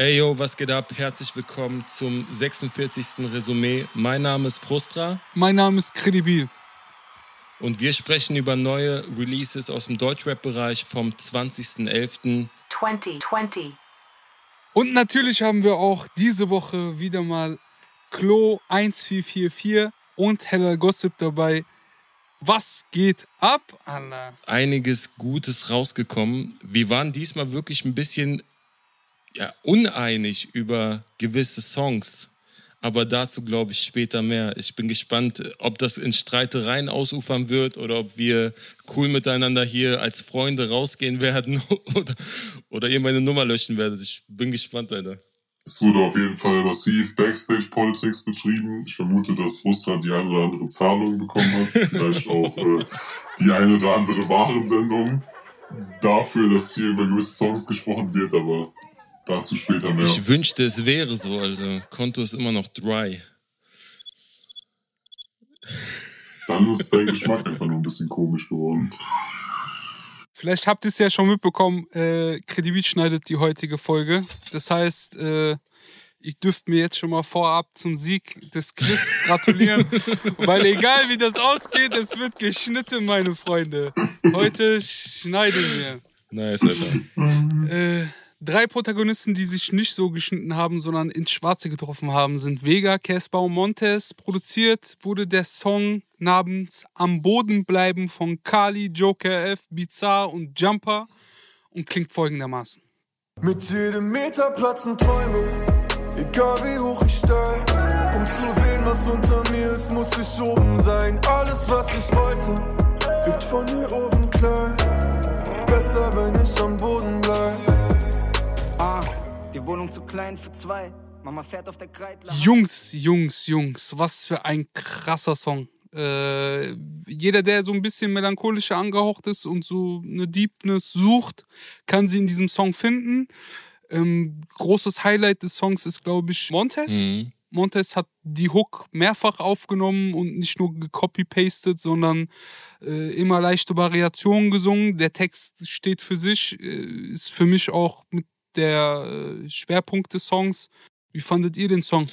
Ey yo, was geht ab? Herzlich willkommen zum 46. Resümee. Mein Name ist Frustra. Mein Name ist Credibil. Und wir sprechen über neue Releases aus dem Deutschrap-Bereich vom 20.11. 2020. Und natürlich haben wir auch diese Woche wieder mal Klo 1444 und Heller Gossip dabei. Was geht ab, Anna? Einiges Gutes rausgekommen. Wir waren diesmal wirklich ein bisschen ja, uneinig über gewisse Songs. Aber dazu glaube ich später mehr. Ich bin gespannt, ob das in Streitereien ausufern wird oder ob wir cool miteinander hier als Freunde rausgehen werden oder, oder ihr meine Nummer löschen werdet. Ich bin gespannt, Alter. Es wurde auf jeden Fall massiv Backstage-Politics betrieben. Ich vermute, dass Frustra die eine oder andere Zahlung bekommen hat. Vielleicht auch äh, die eine oder andere Warensendung dafür, dass hier über gewisse Songs gesprochen wird, aber Dazu später mehr. Ich wünschte, es wäre so, also Konto ist immer noch dry. Dann ist dein Geschmack einfach nur ein bisschen komisch geworden. Vielleicht habt ihr es ja schon mitbekommen, äh, Kredit schneidet die heutige Folge. Das heißt, äh, ich dürfte mir jetzt schon mal vorab zum Sieg des Chris gratulieren, weil egal wie das ausgeht, es wird geschnitten, meine Freunde. Heute schneiden wir. Nice, Alter. Äh, Drei Protagonisten, die sich nicht so geschnitten haben, sondern ins Schwarze getroffen haben, sind Vega, Casper und Montes. Produziert wurde der Song namens Am Boden bleiben von Kali, Joker F, Bizarre und Jumper und klingt folgendermaßen. Mit jedem Meter platzen Träume, egal wie hoch ich steig. Um zu sehen, was unter mir ist, muss ich oben sein. Alles, was ich wollte, wird von hier oben klein. Besser, wenn ich am Boden bleib. Wohnung zu klein für zwei. Mama fährt auf der Kreidler. Jungs, Jungs, Jungs, was für ein krasser Song. Äh, jeder, der so ein bisschen melancholischer angehaucht ist und so eine Deepness sucht, kann sie in diesem Song finden. Ähm, großes Highlight des Songs ist, glaube ich, Montes. Mhm. Montes hat die Hook mehrfach aufgenommen und nicht nur gecopy-pastet, sondern äh, immer leichte Variationen gesungen. Der Text steht für sich, äh, ist für mich auch mit der äh, Schwerpunkt des Songs. Wie fandet ihr den Song?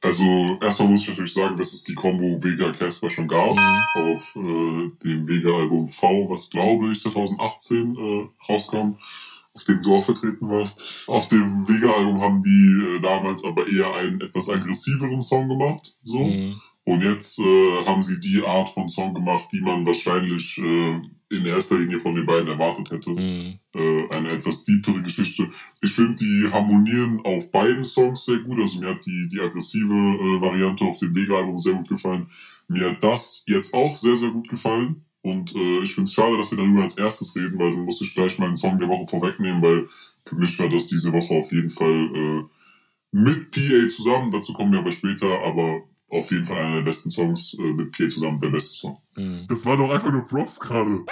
Also erstmal muss ich natürlich sagen, dass es die Combo Vega Casper schon gab mhm. auf äh, dem Vega-Album V, was glaube ich 2018 äh, rauskam, auf dem du auch vertreten warst. Auf dem Vega-Album haben die äh, damals aber eher einen etwas aggressiveren Song gemacht, so. Mhm. Und jetzt äh, haben sie die Art von Song gemacht, die man wahrscheinlich äh, in erster Linie von den beiden erwartet hätte. Mhm. Äh, eine etwas tiefere Geschichte. Ich finde, die harmonieren auf beiden Songs sehr gut. Also mir hat die, die aggressive äh, Variante auf dem Vega-Album sehr gut gefallen. Mir hat das jetzt auch sehr, sehr gut gefallen. Und äh, ich finde es schade, dass wir darüber als erstes reden, weil dann musste ich gleich meinen Song der Woche vorwegnehmen, weil für mich war das diese Woche auf jeden Fall äh, mit PA zusammen. Dazu kommen wir aber später. Aber auf jeden Fall einer der besten Songs äh, mit Pierre zusammen, der beste Song. Mhm. Das war doch einfach nur Props gerade.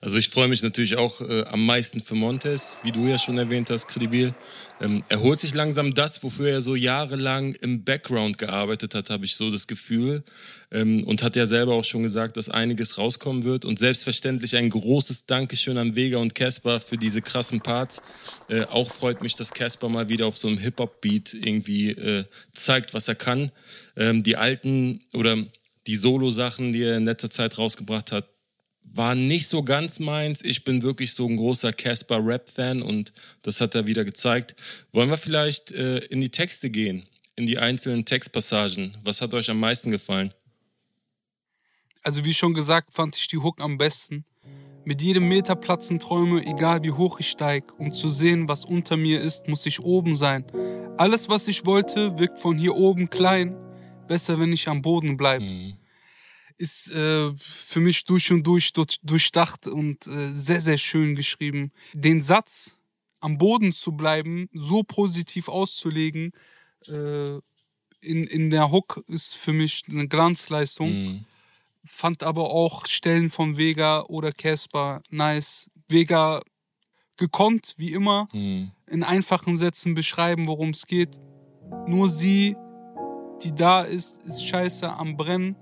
Also ich freue mich natürlich auch äh, am meisten für Montes, wie du ja schon erwähnt hast, Kredibil. Ähm, er holt sich langsam das, wofür er so jahrelang im Background gearbeitet hat, habe ich so das Gefühl. Ähm, und hat ja selber auch schon gesagt, dass einiges rauskommen wird. Und selbstverständlich ein großes Dankeschön an Vega und Casper für diese krassen Parts. Äh, auch freut mich, dass Casper mal wieder auf so einem Hip-Hop-Beat irgendwie äh, zeigt, was er kann. Ähm, die alten oder die Solo-Sachen, die er in letzter Zeit rausgebracht hat, war nicht so ganz meins. Ich bin wirklich so ein großer Casper Rap-Fan und das hat er wieder gezeigt. Wollen wir vielleicht äh, in die Texte gehen, in die einzelnen Textpassagen? Was hat euch am meisten gefallen? Also wie schon gesagt, fand ich die Hook am besten. Mit jedem Meter platzen Träume, egal wie hoch ich steig. Um zu sehen, was unter mir ist, muss ich oben sein. Alles, was ich wollte, wirkt von hier oben klein. Besser, wenn ich am Boden bleibe. Mhm ist äh, für mich durch und durch, durch durchdacht und äh, sehr, sehr schön geschrieben. Den Satz, am Boden zu bleiben, so positiv auszulegen, äh, in, in der Hook ist für mich eine Glanzleistung. Mhm. Fand aber auch Stellen von Vega oder Casper nice. Vega gekonnt, wie immer, mhm. in einfachen Sätzen beschreiben, worum es geht. Nur sie, die da ist, ist scheiße am Brennen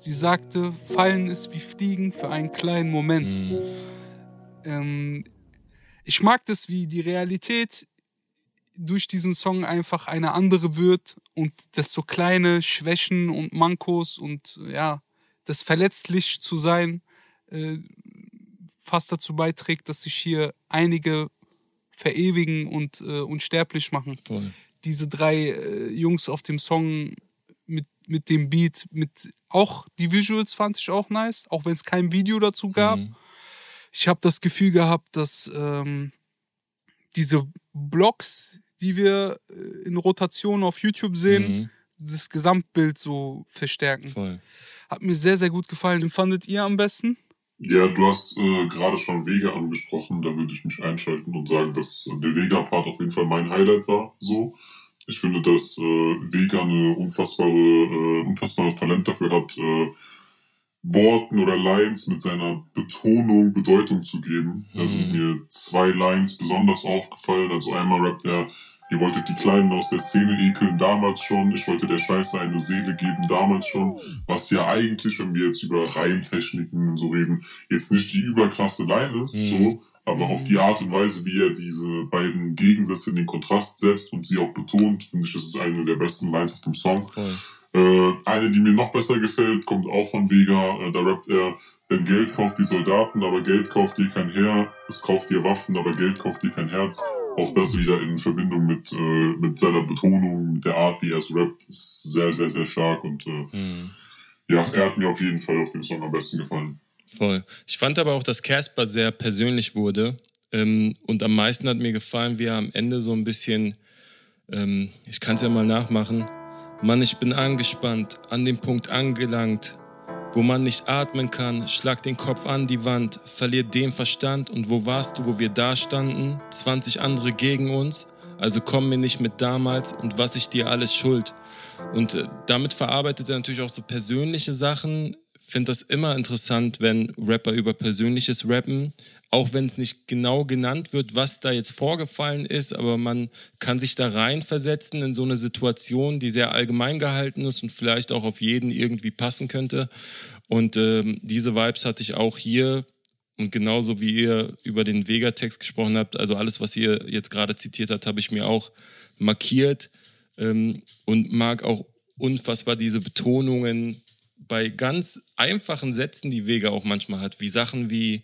Sie sagte, Fallen ist wie Fliegen für einen kleinen Moment. Mhm. Ähm, ich mag das, wie die Realität durch diesen Song einfach eine andere wird und das so kleine Schwächen und Mankos und ja, das verletzlich zu sein äh, fast dazu beiträgt, dass sich hier einige verewigen und äh, unsterblich machen. Voll. Diese drei äh, Jungs auf dem Song mit, dem Beat, mit auch die Visuals fand ich auch nice, auch wenn es kein Video dazu gab. Mhm. Ich habe das Gefühl gehabt, dass ähm, diese Blogs, die wir äh, in Rotation auf YouTube sehen, Mhm. das Gesamtbild so verstärken. Voll. Hat mir sehr, sehr gut gefallen. Den fandet ihr am besten? Ja, du hast äh, gerade schon Vega angesprochen, da würde ich mich einschalten und sagen, dass der Vega-Part auf jeden Fall mein Highlight war. So, ich finde, dass äh, Vega eine unfassbare, äh, unfassbares Talent dafür hat, äh, Worten oder Lines mit seiner Betonung Bedeutung zu geben. Da sind Mhm. mir zwei Lines besonders aufgefallen. Also einmal rappt er, ihr wolltet die Kleinen aus der Szene ekeln, damals schon. Ich wollte der Scheiße eine Seele geben, damals schon. Was ja eigentlich, wenn wir jetzt über Reimtechniken und so reden, jetzt nicht die überkrasse Line ist, Mhm. so. Aber auf die Art und Weise, wie er diese beiden Gegensätze in den Kontrast setzt und sie auch betont, finde ich, das ist eine der besten Lines auf dem Song. Voll. Äh, eine, die mir noch besser gefällt, kommt auch von Vega. Äh, da rappt er, denn Geld kauft die Soldaten, aber Geld kauft dir kein Heer. Es kauft dir Waffen, aber Geld kauft dir kein Herz. Auch das wieder in Verbindung mit, äh, mit seiner Betonung, mit der Art, wie er es rappt, ist sehr, sehr, sehr stark. Und Mhm. ja, er hat mir auf jeden Fall auf dem Song am besten gefallen. Voll. Ich fand aber auch, dass Casper sehr persönlich wurde. Ähm, und am meisten hat mir gefallen, wie er am Ende so ein bisschen, ähm, ich kann es ja mal nachmachen. Mann, ich bin angespannt, an dem Punkt angelangt, wo man nicht atmen kann, schlag den Kopf an die Wand, verliert den Verstand und wo warst du, wo wir da standen? 20 andere gegen uns, also komm mir nicht mit damals und was ich dir alles schuld. Und äh, damit verarbeitet er natürlich auch so persönliche Sachen. Finde das immer interessant, wenn Rapper über Persönliches rappen, auch wenn es nicht genau genannt wird, was da jetzt vorgefallen ist, aber man kann sich da reinversetzen in so eine Situation, die sehr allgemein gehalten ist und vielleicht auch auf jeden irgendwie passen könnte. Und ähm, diese Vibes hatte ich auch hier. Und genauso wie ihr über den Vega-Text gesprochen habt, also alles, was ihr jetzt gerade zitiert habt, habe ich mir auch markiert. Ähm, und mag auch unfassbar diese Betonungen bei ganz einfachen Sätzen, die Vega auch manchmal hat, wie Sachen wie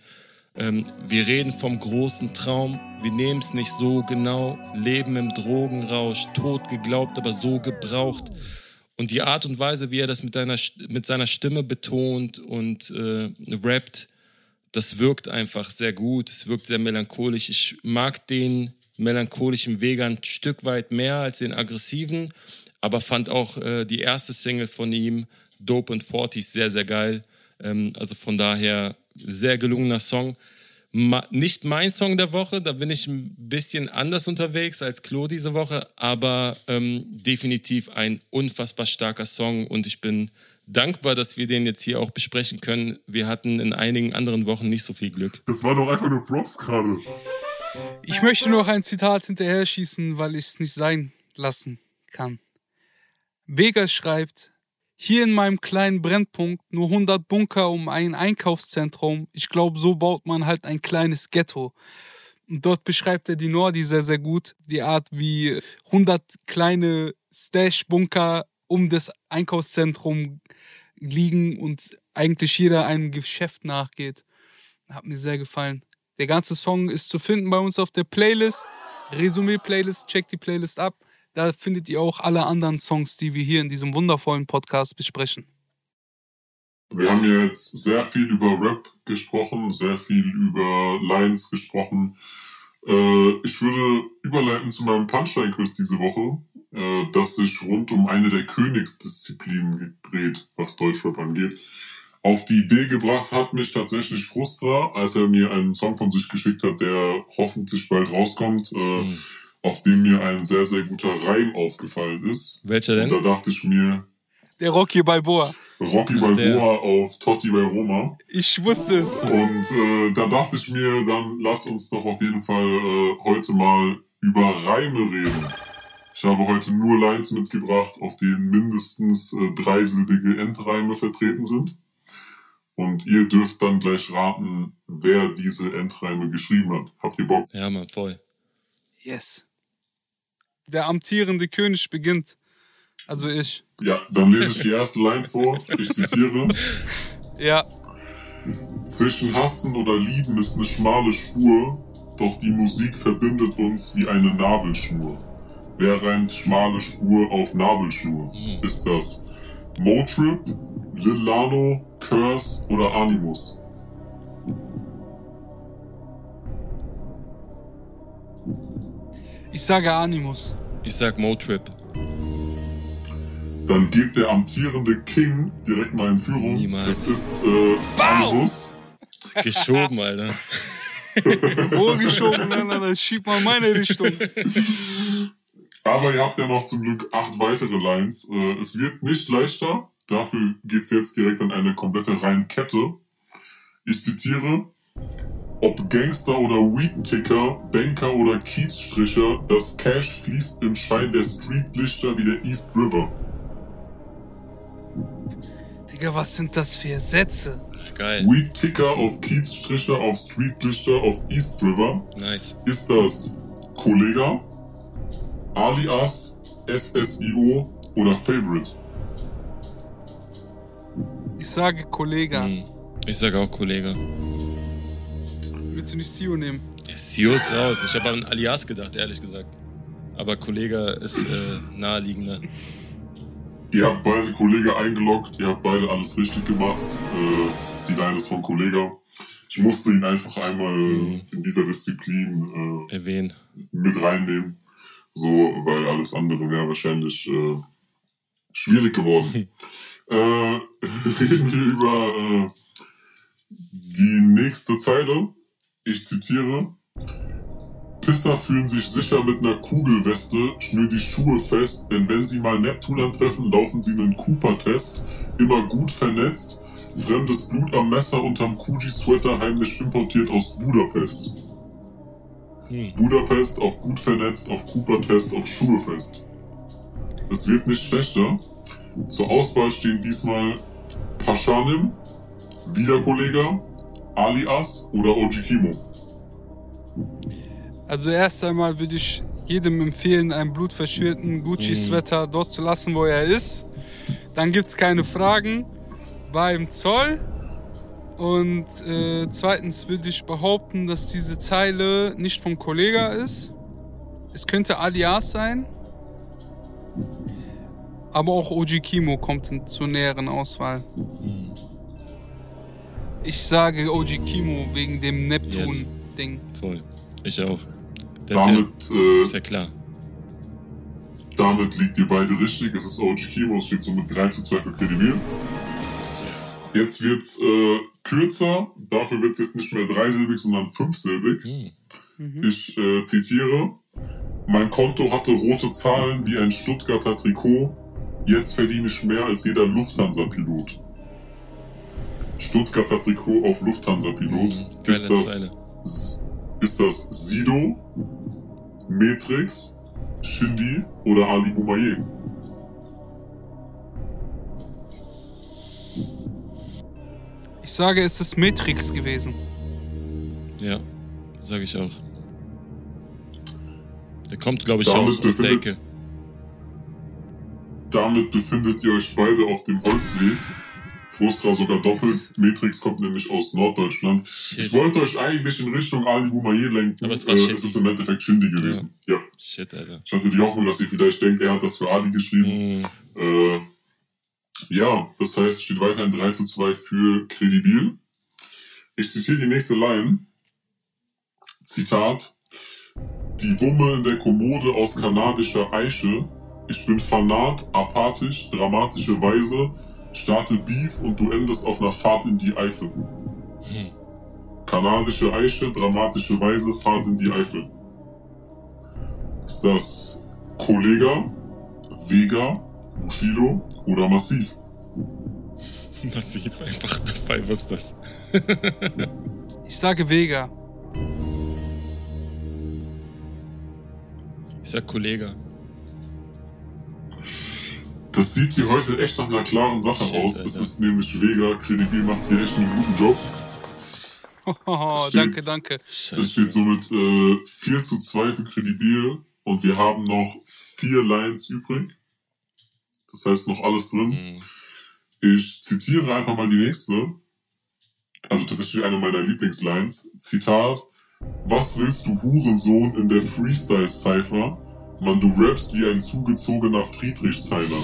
ähm, wir reden vom großen Traum, wir nehmen es nicht so genau, leben im Drogenrausch, tot geglaubt, aber so gebraucht. Und die Art und Weise, wie er das mit, deiner, mit seiner Stimme betont und äh, rappt, das wirkt einfach sehr gut, es wirkt sehr melancholisch. Ich mag den melancholischen Vega ein Stück weit mehr als den aggressiven, aber fand auch äh, die erste Single von ihm, Dope and 40, sehr, sehr geil. Ähm, also von daher sehr gelungener Song. Ma nicht mein Song der Woche, da bin ich ein bisschen anders unterwegs als Klo diese Woche, aber ähm, definitiv ein unfassbar starker Song und ich bin dankbar, dass wir den jetzt hier auch besprechen können. Wir hatten in einigen anderen Wochen nicht so viel Glück. Das war doch einfach nur Props gerade. Ich möchte noch ein Zitat hinterher schießen, weil ich es nicht sein lassen kann. Vega schreibt, hier in meinem kleinen Brennpunkt nur 100 Bunker um ein Einkaufszentrum. Ich glaube, so baut man halt ein kleines Ghetto. Und dort beschreibt er die Nordi sehr, sehr gut. Die Art, wie 100 kleine Stash-Bunker um das Einkaufszentrum liegen und eigentlich jeder einem Geschäft nachgeht. Hat mir sehr gefallen. Der ganze Song ist zu finden bei uns auf der Playlist. Resümee-Playlist, checkt die Playlist ab. Da findet ihr auch alle anderen Songs, die wir hier in diesem wundervollen Podcast besprechen. Wir haben ja jetzt sehr viel über Rap gesprochen, sehr viel über Lines gesprochen. Äh, ich würde überleiten zu meinem Punchline-Quiz diese Woche, äh, das sich rund um eine der Königsdisziplinen dreht, was Deutschrap angeht. Auf die Idee gebracht hat mich tatsächlich Frustra, als er mir einen Song von sich geschickt hat, der hoffentlich bald rauskommt, äh, Hm. Auf dem mir ein sehr, sehr guter Reim aufgefallen ist. Welcher Und da denn? dachte ich mir, Der Rocky Balboa. Rocky Ach, der. Balboa auf Totti bei Roma. Ich wusste es. Und äh, da dachte ich mir, dann lass uns doch auf jeden Fall äh, heute mal über Reime reden. Ich habe heute nur Lines mitgebracht, auf denen mindestens äh, dreisilbige Endreime vertreten sind. Und ihr dürft dann gleich raten, wer diese Endreime geschrieben hat. Habt ihr Bock? Ja, Mann, voll. Yes. Der amtierende König beginnt. Also ich. Ja, dann lese ich die erste Line vor. Ich zitiere. Ja. Zwischen Hassen oder Lieben ist eine schmale Spur, doch die Musik verbindet uns wie eine Nabelschnur. Wer reimt schmale Spur auf Nabelschnur? Ist das Motrip, Lil Lano, Curse oder Animus? Ich sage Animus. Ich sag Motrip. Dann geht der amtierende King direkt mal in Führung. Niemals. Es ist äh, Animus. Geschoben, Alter. Wo geschoben, nein, nein, nein, schieb mal meine Richtung. Aber ihr habt ja noch zum Glück acht weitere Lines. Äh, es wird nicht leichter. Dafür geht's jetzt direkt an eine komplette Reinkette. Ich zitiere. Ob Gangster oder Weed-Ticker, Banker oder Kiezstricher, das Cash fließt im Schein der Streetlichter wie der East River. Digga, was sind das für Sätze? Geil. Weed-Ticker auf Kiezstricher, auf Streetlichter, auf East River. Nice. Ist das Kollega, Alias, SSIO oder Favorite? Ich sage Kollege. Hm. Ich sag auch Kollege. Willst du nicht Sio nehmen? Sio ist raus. Ich habe an Alias gedacht, ehrlich gesagt. Aber Kollege ist äh, naheliegender. Ihr habt beide Kollege eingeloggt, ihr habt beide alles richtig gemacht. Äh, die Line ist von Kollega. Ich musste ihn einfach einmal Mhm. in dieser Disziplin Erwähnen. äh, mit reinnehmen. So, weil alles andere wäre wahrscheinlich äh, schwierig geworden. äh, reden wir über äh, die nächste Zeile. Ich zitiere. Pisser fühlen sich sicher mit einer Kugelweste, schnür die Schuhe fest, denn wenn sie mal Neptun antreffen, laufen sie einen Cooper-Test, immer gut vernetzt, fremdes Blut am Messer unterm Kuji-Sweater heimlich importiert aus Budapest. Hm. Budapest auf gut vernetzt, auf Cooper-Test, auf Schuhe fest. Es wird nicht schlechter. Zur Auswahl stehen diesmal Paschanim, wieder Kollege, Alias oder Ojikimo. Also erst einmal würde ich jedem empfehlen, einen blutverschmierten Gucci-Sweater dort zu lassen, wo er ist. Dann gibt es keine Fragen beim Zoll. Und äh, zweitens würde ich behaupten, dass diese Zeile nicht vom Kollega ist. Es könnte Alias sein. Aber auch Oji Kimo kommt in, zur näheren Auswahl. Ich sage Oji Kimo wegen dem Neptun-Ding. Voll. Ich auch. Der, Damit, der, äh, ist ja klar. damit liegt ihr beide richtig. Es ist Ojikimo, es steht so mit 3 zu 2 für Credibil. Jetzt wird's äh, kürzer, dafür wird's jetzt nicht mehr dreisilbig, sondern fünfsilbig. Hm. Ich äh, zitiere. Mein Konto hatte rote Zahlen wie ein Stuttgarter Trikot. Jetzt verdiene ich mehr als jeder Lufthansa-Pilot. Stuttgarter Trikot auf Lufthansa-Pilot. Mhm, ist, das, ist das Sido, Matrix, Shindy oder Ali Boumaier? Ich sage, es ist Matrix gewesen. Ja, sage ich auch. Der kommt, glaube ich, Damit auch aus der Ecke. Damit befindet ihr euch beide auf dem Holzweg. Frustra sogar doppelt. Matrix kommt nämlich aus Norddeutschland. Shit. Ich wollte euch eigentlich in Richtung Ali Boumaier lenken. Aber es war äh, es ist im Endeffekt Shindy gewesen. Ja. Shit, Alter. Ich hatte die Hoffnung, dass ihr vielleicht denkt, er hat das für Ali geschrieben. Hm. Äh, ja, das heißt, steht weiterhin 3 zu 2 für Credibil. Ich zitiere die nächste Line. Zitat. Die Wumme in der Kommode aus kanadischer Eiche. Ich bin fanat, apathisch, dramatische Weise. Starte Beef und du endest auf einer Fahrt in die Eifel. Hm. Kanadische Eiche, dramatische Weise, Fahrt in die Eifel. Ist das Kollega, Vega, Bushido oder Massiv? Massiv einfach dabei, was ist das? Ich sage Vega. Ich sag Kollege. Das sieht hier heute echt nach einer klaren Sache Shit, aus. Alter. Es ist nämlich Vega, Credibil macht hier echt einen guten Job. Oh, Steht- danke, danke. Es steht somit äh, 4 zu 2 für Credibil. und wir haben noch vier Lines übrig. Das heißt, noch alles drin. Mhm. Ich zitiere einfach mal die nächste. Also tatsächlich eine meiner Lieblingslines. Zitat. Was willst du Hurensohn in der Freestyle-Cypher? Man, du rappst wie ein zugezogener Friedrichshainer.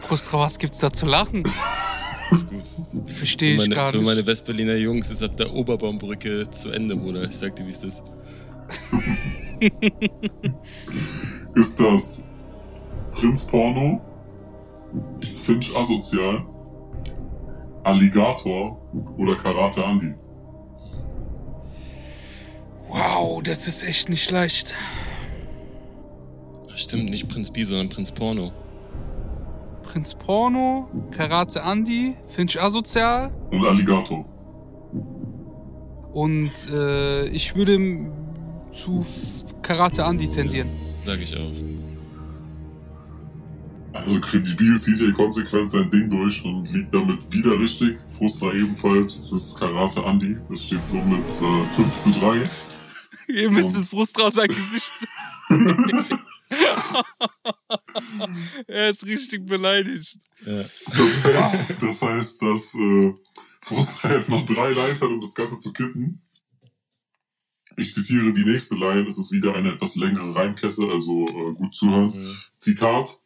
Frustra, was gibt's da zu lachen? Verstehe ich meine, gar für meine nicht. Westberliner Jungs ist ab der Oberbaumbrücke zu Ende, Bruder. Ich sag dir, wie es ist. Ist das Prinz Porno, Finch Asozial, Alligator oder Karate Andy? Wow, das ist echt nicht leicht. Stimmt, nicht Prinz B, sondern Prinz Porno. Prinz Porno, Karate Andy, Finch Asozial Und Alligator. und äh, ich würde zu Karate Andy tendieren. Sag ich auch. Also Kredibil zieht hier konsequent sein Ding durch und liegt damit wieder richtig. Frustra ebenfalls. Es ist Karate Andy. Es steht somit äh, 5 zu 3. Ihr müsst es Frustra aus seinem Gesicht sehen. er ist richtig beleidigt. Ja. Das heißt, das heißt dass äh, Frustra jetzt noch drei Lines hat, um das Ganze zu kitten. Ich zitiere die nächste Line. Es ist wieder eine etwas längere Reimkette, also äh, gut zuhören. Mhm. Zitat.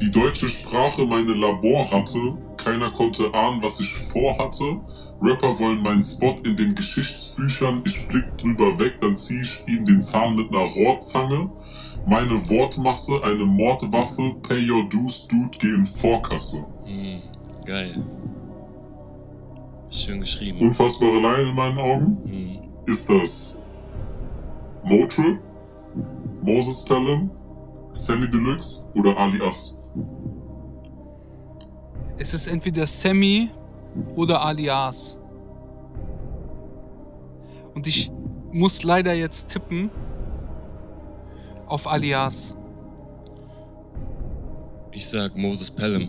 Die deutsche Sprache meine Laborratte. Keiner konnte ahnen, was ich vorhatte. Rapper wollen meinen Spot in den Geschichtsbüchern. Ich blick drüber weg, dann zieh ich ihnen den Zahn mit einer Rohrzange. Meine Wortmasse, eine Mordwaffe. Pay your dues, dude, geh in Vorkasse. Mhm. Geil. Schön geschrieben. Unfassbare Line in meinen Augen. Mhm. Ist das Motrip, Moses Pelham, Sammy Deluxe oder Alias? Es ist entweder Sammy oder Alias. Und ich muss leider jetzt tippen auf Alias. Ich sag Moses Pelham.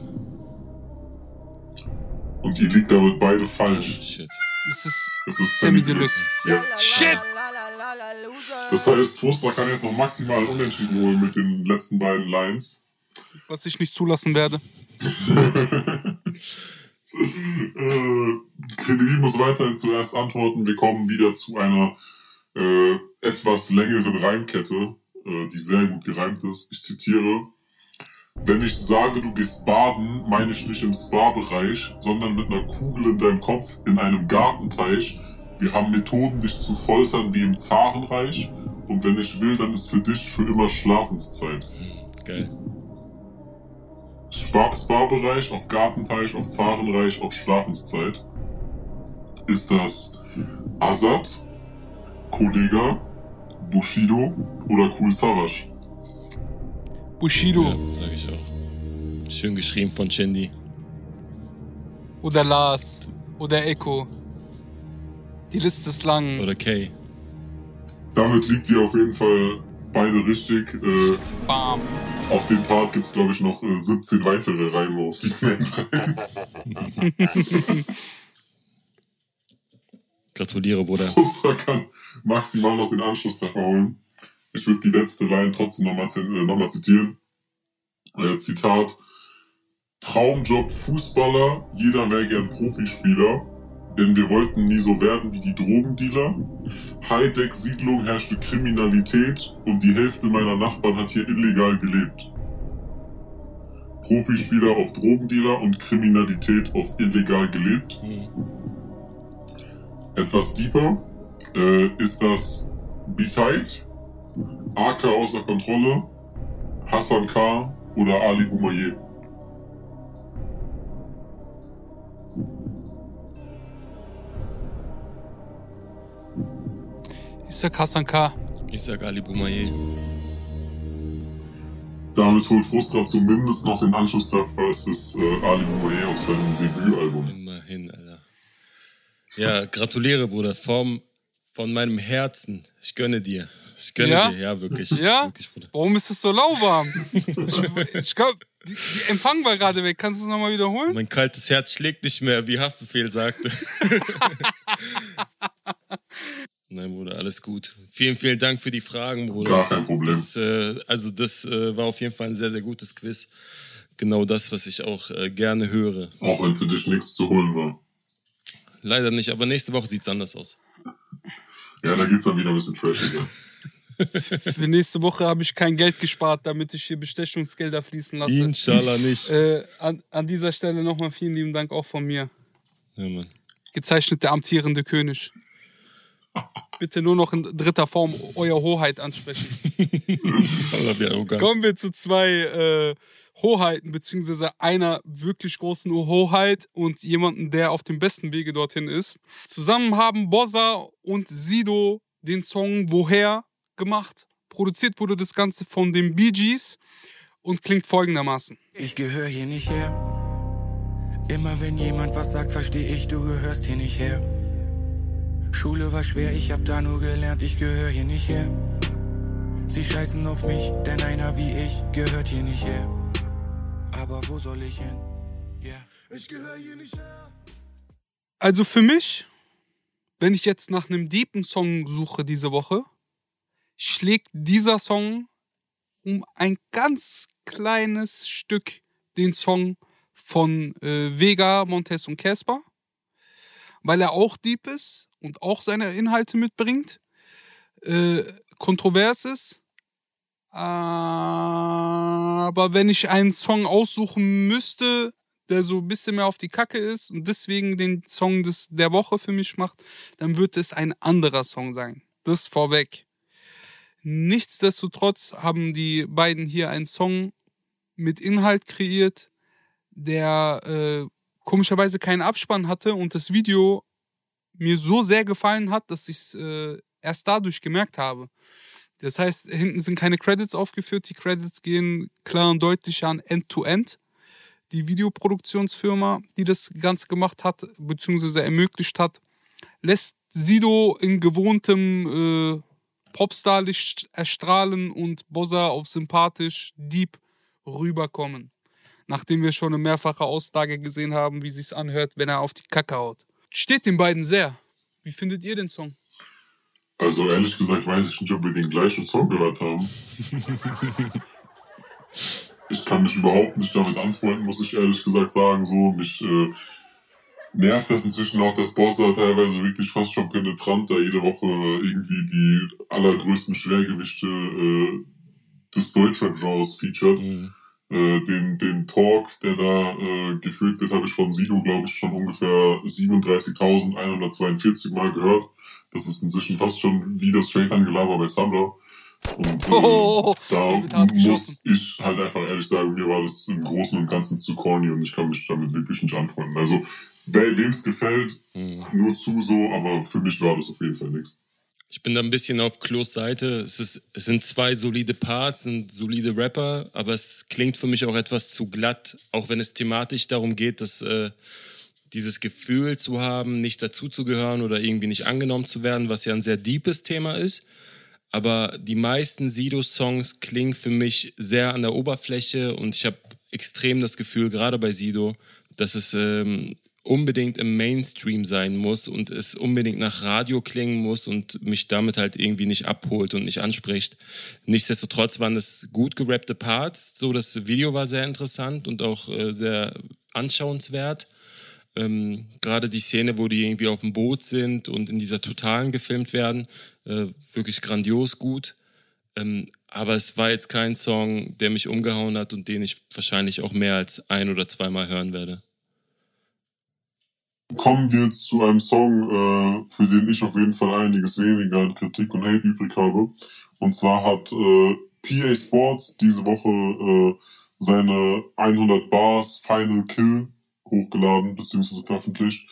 Und ihr liegt damit beide Oh, falsch. shit. Es ist Es ist Sammy Deluxe. Deluxe. Ja. Shit! Das heißt, Fuster kann jetzt noch maximal unentschieden holen mit den letzten beiden Lines. Was ich nicht zulassen werde. Äh, Kredibil muss weiterhin zuerst antworten. Wir kommen wieder zu einer äh, etwas längeren Reimkette, äh, die sehr gut gereimt ist. Ich zitiere. Wenn ich sage, du gehst baden, meine ich nicht im Spa-Bereich, sondern mit einer Kugel in deinem Kopf in einem Gartenteich. Wir haben Methoden, dich zu foltern wie im Zarenreich. Und wenn ich will, dann ist für dich für immer Schlafenszeit. Geil. Spa- Spa-Bereich, auf Gartenteich, auf Zarenreich, auf Schlafenszeit. Ist das Azad, Kollega, Bushido oder Cool Savage? Bushido Ja, sag ich auch. Schön geschrieben von Shindy. oder Lars oder Echo. Die Liste ist lang. Oder Kay. Damit liegt sie auf jeden Fall beide richtig. Äh, auf dem Part gibt's glaube ich, noch äh, 17 weitere Reime auf diesen Reim. Gratuliere, Bruder. Frustra kann maximal noch den Anschluss davon holen. Ich würde die letzte Line trotzdem nochmal äh, noch zitieren. Äh, Zitat. Traumjob Fußballer, jeder wäre gern Profispieler, denn wir wollten nie so werden wie die Drogendealer. Hightech-Siedlung herrschte Kriminalität und die Hälfte meiner Nachbarn hat hier illegal gelebt. Profispieler auf Drogendealer und Kriminalität auf illegal gelebt etwas deeper. Äh, ist das B-Side, AK außer Kontrolle, Hassan K. oder Ali Boumaier? Ich sag Hassan K. Ich sag Ali Boumaier. Damit holt Frustra zumindest noch den Anschluss dafür. Es ist äh, Ali Boumaier auf seinem Debütalbum. Immerhin, Alter. Ja, gratuliere, Bruder. Vom, von meinem Herzen. Ich gönne dir. Ich gönne Ja? dir, ja, wirklich. Ja? Wirklich. Warum ist es so lauwarm? ich ich glaube, die, die Empfang war gerade weg. Kannst du es nochmal wiederholen? Mein kaltes Herz schlägt nicht mehr, wie Haftbefehl sagte. Nein, Bruder, alles gut. Vielen, vielen Dank für die Fragen, Bruder. Gar kein Problem. Das, äh, also das äh, war auf jeden Fall ein sehr, sehr gutes Quiz. Genau das, was ich auch äh, gerne höre. Auch wenn für dich nichts zu holen war. Leider nicht, aber nächste Woche sieht es anders aus. Ja, da geht's dann wieder ein bisschen trashiger. Für nächste Woche habe ich kein Geld gespart, damit ich hier Bestechungsgelder fließen lasse. Inshallah nicht. Äh, an, an dieser Stelle nochmal vielen lieben Dank auch von mir. Ja, Mann. Gezeichnet der amtierende König. Bitte nur noch in dritter Form Euer Hoheit ansprechen. Kommen wir zu zwei äh, Hoheiten, beziehungsweise einer wirklich großen Hoheit und jemanden, der auf dem besten Wege dorthin ist. Zusammen haben Bossa und Sido den Song Woher gemacht. Produziert wurde das Ganze von den Bee Gees und klingt folgendermaßen. Ich gehöre hier nicht her. Immer wenn jemand was sagt, verstehe ich, du gehörst hier nicht her. Schule war schwer, ich hab da nur gelernt, ich gehöre hier nicht her. Sie scheißen auf mich, denn einer wie ich gehört hier nicht her. Aber wo soll ich hin? Yeah. Ich gehöre hier nicht her. Also für mich, wenn ich jetzt nach einem deepen Song suche diese Woche, schlägt dieser Song um ein ganz kleines Stück den Song von äh, Vega, Montes und Casper, weil er auch deep ist und auch seine Inhalte mitbringt, äh, kontrovers ist. Aber wenn ich einen Song aussuchen müsste, der so ein bisschen mehr auf die Kacke ist und deswegen den Song des, der Woche für mich macht, dann wird es ein anderer Song sein. Das vorweg. Nichtsdestotrotz haben die beiden hier einen Song mit Inhalt kreiert, der äh, komischerweise keinen Abspann hatte und das Video mir so sehr gefallen hat, dass ich es äh, erst dadurch gemerkt habe. Das heißt, hinten sind keine Credits aufgeführt. Die Credits gehen klar und deutlich an End-to-End. Die Videoproduktionsfirma, die das Ganze gemacht hat, beziehungsweise ermöglicht hat, lässt Sido in gewohntem äh, Popstar-Licht erstrahlen und Bossa auf sympathisch, deep rüberkommen. Nachdem wir schon eine mehrfache Aussage gesehen haben, wie sich's anhört, wenn er auf die Kacke haut. Steht den beiden sehr. Wie findet ihr den Song? Also ehrlich gesagt weiß ich nicht, ob wir den gleichen Song gehört haben. ich kann mich überhaupt nicht damit anfreunden, muss ich ehrlich gesagt sagen. So, mich äh, nervt das inzwischen auch, dass Bossa teilweise wirklich fast schon penetrant da jede Woche irgendwie die allergrößten Schwergewichte äh, des Deutschrap-Genres featured. Mhm. Äh, den, den Talk, der da äh, geführt wird, habe ich von Sido, glaube ich, schon ungefähr 37.142 Mal gehört. Das ist inzwischen fast schon wie das Shaitan-Gelaber bei Sandra. Und äh, Oh, da muss ich halt einfach ehrlich sagen, mir war das im Großen und Ganzen zu corny und ich kann mich damit wirklich nicht anfreunden. Also, wem es gefällt, Mhm. nur zu so, aber für mich war das auf jeden Fall nichts. Ich bin da ein bisschen auf Klos Seite. Es, ist, es sind zwei solide Parts, sind solide Rapper, aber es klingt für mich auch etwas zu glatt, auch wenn es thematisch darum geht, dass äh, dieses Gefühl zu haben, nicht dazuzugehören oder irgendwie nicht angenommen zu werden, was ja ein sehr deepes Thema ist. Aber die meisten Sido-Songs klingen für mich sehr an der Oberfläche und ich habe extrem das Gefühl, gerade bei Sido, dass es ähm, unbedingt im Mainstream sein muss und es unbedingt nach Radio klingen muss und mich damit halt irgendwie nicht abholt und nicht anspricht. Nichtsdestotrotz waren es gut gerappte Parts. So, das Video war sehr interessant und auch äh, sehr anschauenswert. Ähm, Gerade die Szene, wo die irgendwie auf dem Boot sind und in dieser Totalen gefilmt werden, äh, wirklich grandios gut. Ähm, aber es war jetzt kein Song, der mich umgehauen hat und den ich wahrscheinlich auch mehr als ein oder zweimal hören werde. Kommen wir zu einem Song, äh, für den ich auf jeden Fall einiges weniger an Kritik und Hate übrig habe. Und zwar hat äh, PA Sports diese Woche äh, seine 100 Bars Final Kill hochgeladen bzw. veröffentlicht.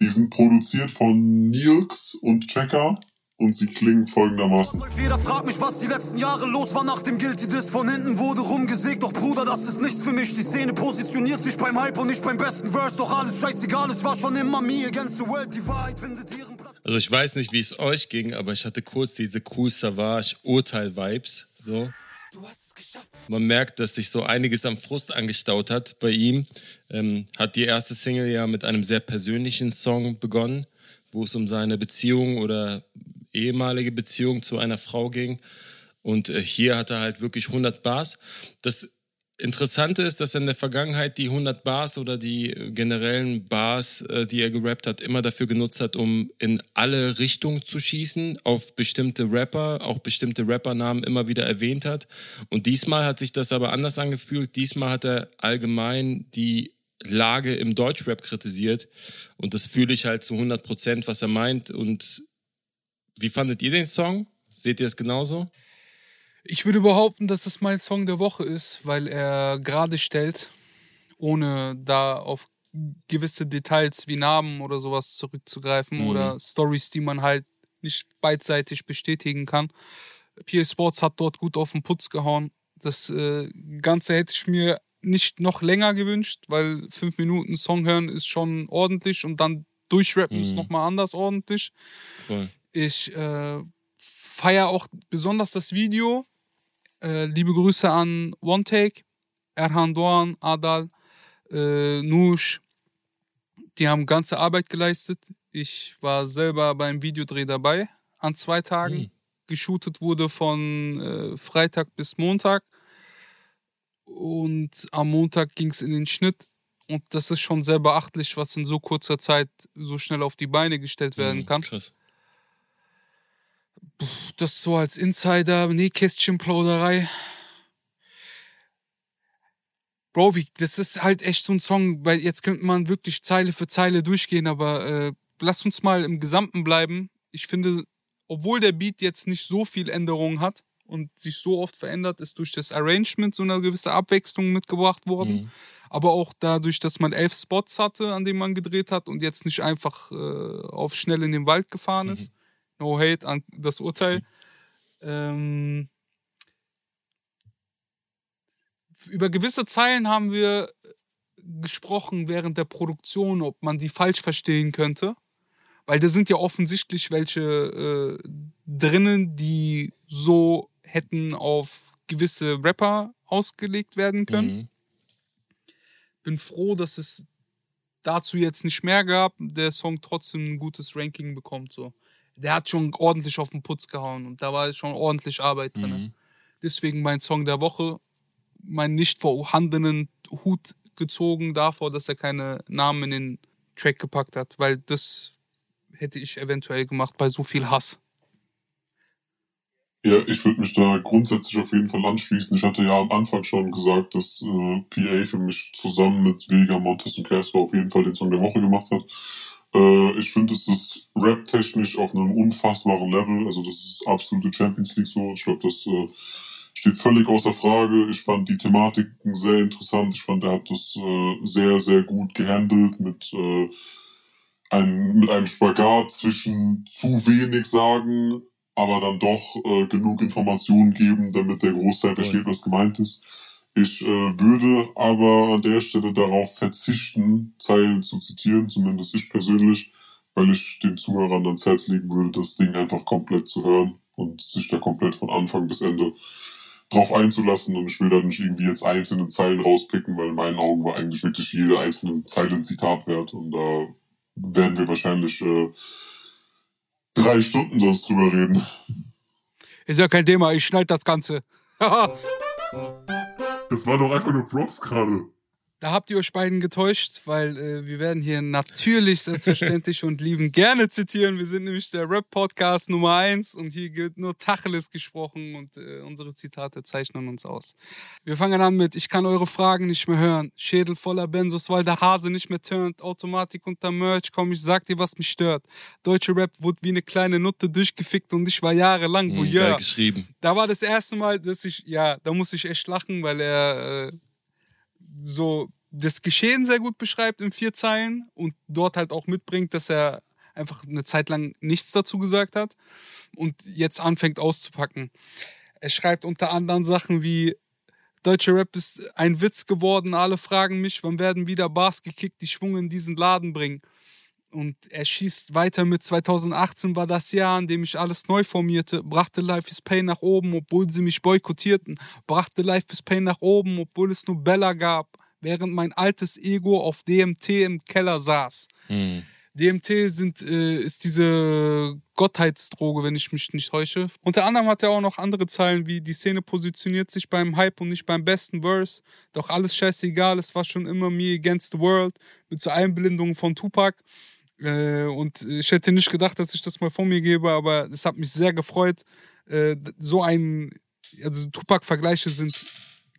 Die sind produziert von Nilks und Checker und sie klingen folgendermaßen. Jeder fragt mich, was die letzten Jahre los war nach dem Guilty Diss. Von hinten wurde rumgesägt, doch Bruder, das ist nichts für mich. Die Szene positioniert sich beim Hype und nicht beim besten Verse. Doch alles scheißegal, es war schon immer me against the world. Die Wahrheit findet ihren Platz. Also ich weiß nicht, wie es euch ging, aber ich hatte kurz diese Cool Savage Urteil-Vibes. So. Man merkt, dass sich so einiges am Frust angestaut hat bei ihm. Ähm, hat die erste Single ja mit einem sehr persönlichen Song begonnen, wo es um seine Beziehung oder ehemalige Beziehung zu einer Frau ging. Und äh, hier hat er halt wirklich 100 Bars. Das Interessante ist, dass in der Vergangenheit die 100 Bars oder die generellen Bars, äh, die er gerappt hat, immer dafür genutzt hat, um in alle Richtungen zu schießen, auf bestimmte Rapper, auch bestimmte Rappernamen immer wieder erwähnt hat. Und diesmal hat sich das aber anders angefühlt. Diesmal hat er allgemein die Lage im Deutschrap kritisiert. Und das fühle ich halt zu 100 Prozent, was er meint. Und wie fandet ihr den Song? Seht ihr es genauso? Ich würde behaupten, dass es mein Song der Woche ist, weil er gerade stellt, ohne da auf gewisse Details wie Namen oder sowas zurückzugreifen mhm. oder Stories, die man halt nicht beidseitig bestätigen kann. PA Sports hat dort gut auf den Putz gehauen. Das äh, Ganze hätte ich mir nicht noch länger gewünscht, weil fünf Minuten Song hören ist schon ordentlich und dann durchrappen mhm. ist nochmal anders ordentlich. Cool. Ich äh, feiere auch besonders das Video, äh, liebe Grüße an One Take, Erhan Doğan, Adal, äh, Nush. Die haben ganze Arbeit geleistet. Ich war selber beim Videodreh dabei an zwei Tagen. Mhm. Geshootet wurde von äh, Freitag bis Montag. Und am Montag ging es in den Schnitt. Und das ist schon sehr beachtlich, was in so kurzer Zeit so schnell auf die Beine gestellt werden mhm, kann. Krass das so als Insider, Nähkästchenplauderei. Bro, wie, das ist halt echt so ein Song, weil jetzt könnte man wirklich Zeile für Zeile durchgehen, aber äh, lass uns mal im Gesamten bleiben. Ich finde, obwohl der Beat jetzt nicht so viel Änderungen hat und sich so oft verändert, ist durch das Arrangement so eine gewisse Abwechslung mitgebracht worden. Mhm. Aber auch dadurch, dass man elf Spots hatte, an denen man gedreht hat und jetzt nicht einfach äh, auf schnell in den Wald gefahren ist. No Hate an das Urteil. Ähm, über gewisse Zeilen haben wir gesprochen während der Produktion, ob man sie falsch verstehen könnte. Weil da sind ja offensichtlich welche äh, drinnen, die so hätten auf gewisse Rapper ausgelegt werden können. Mhm. Bin froh, dass es dazu jetzt nicht mehr gab, der Song trotzdem ein gutes Ranking bekommt. So der hat schon ordentlich auf den Putz gehauen und da war schon ordentlich Arbeit drin. Mhm. Deswegen mein Song der Woche, meinen nicht vorhandenen Hut gezogen davor, dass er keine Namen in den Track gepackt hat, weil das hätte ich eventuell gemacht bei so viel Hass. Ja, ich würde mich da grundsätzlich auf jeden Fall anschließen. Ich hatte ja am Anfang schon gesagt, dass äh, PA für mich zusammen mit Vega, Montes und Casper auf jeden Fall den Song der Woche gemacht hat. Äh, ich finde, es ist rap-technisch auf einem unfassbaren Level. Also das ist absolute Champions League so. Ich glaube, das äh, steht völlig außer Frage. Ich fand die Thematiken sehr interessant. Ich fand, er hat das äh, sehr, sehr gut gehandelt mit, äh, ein, mit einem Spagat zwischen zu wenig sagen, aber dann doch äh, genug Informationen geben, damit der Großteil versteht, was gemeint ist. Ich äh, würde aber an der Stelle darauf verzichten, Zeilen zu zitieren, zumindest ich persönlich, weil ich den Zuhörern ans Herz legen würde, das Ding einfach komplett zu hören und sich da komplett von Anfang bis Ende drauf einzulassen. Und ich will da nicht irgendwie jetzt einzelne Zeilen rauspicken, weil in meinen Augen war eigentlich wirklich jede einzelne Zeile ein Zitat wert. Und da werden wir wahrscheinlich äh, drei Stunden sonst drüber reden. Ist ja kein Thema, ich schneide das Ganze. Das war doch einfach nur Props gerade. Da habt ihr euch beiden getäuscht, weil äh, wir werden hier natürlich selbstverständlich und lieben gerne zitieren. Wir sind nämlich der Rap-Podcast Nummer 1 und hier wird nur Tacheles gesprochen und äh, unsere Zitate zeichnen uns aus. Wir fangen an mit Ich kann eure Fragen nicht mehr hören. Schädel voller Benzos, weil der Hase nicht mehr turnt. Automatik unter Merch, komm, ich sag dir, was mich stört. Deutsche Rap wurde wie eine kleine Nutte durchgefickt und ich war jahrelang mhm, Voyeur. geschrieben. Da war das erste Mal, dass ich, ja, da muss ich echt lachen, weil er... Äh, so das Geschehen sehr gut beschreibt in vier Zeilen und dort halt auch mitbringt, dass er einfach eine Zeit lang nichts dazu gesagt hat und jetzt anfängt auszupacken. Er schreibt unter anderem Sachen wie Deutsche Rap ist ein Witz geworden, alle fragen mich, wann werden wieder Bars gekickt, die Schwung in diesen Laden bringen. Und er schießt weiter mit 2018 war das Jahr, in dem ich alles neu formierte, brachte Life is Pain nach oben, obwohl sie mich boykottierten, brachte Life is Pain nach oben, obwohl es nur Bella gab, während mein altes Ego auf DMT im Keller saß. Mhm. DMT sind, äh, ist diese Gottheitsdroge, wenn ich mich nicht täusche. Unter anderem hat er auch noch andere Zeilen, wie die Szene positioniert sich beim Hype und nicht beim besten Verse. Doch alles scheißegal, es war schon immer me against the world. Mit so Einblendungen von Tupac. Äh, und ich hätte nicht gedacht, dass ich das mal vor mir gebe, aber es hat mich sehr gefreut. Äh, so ein, also Tupac-Vergleiche sind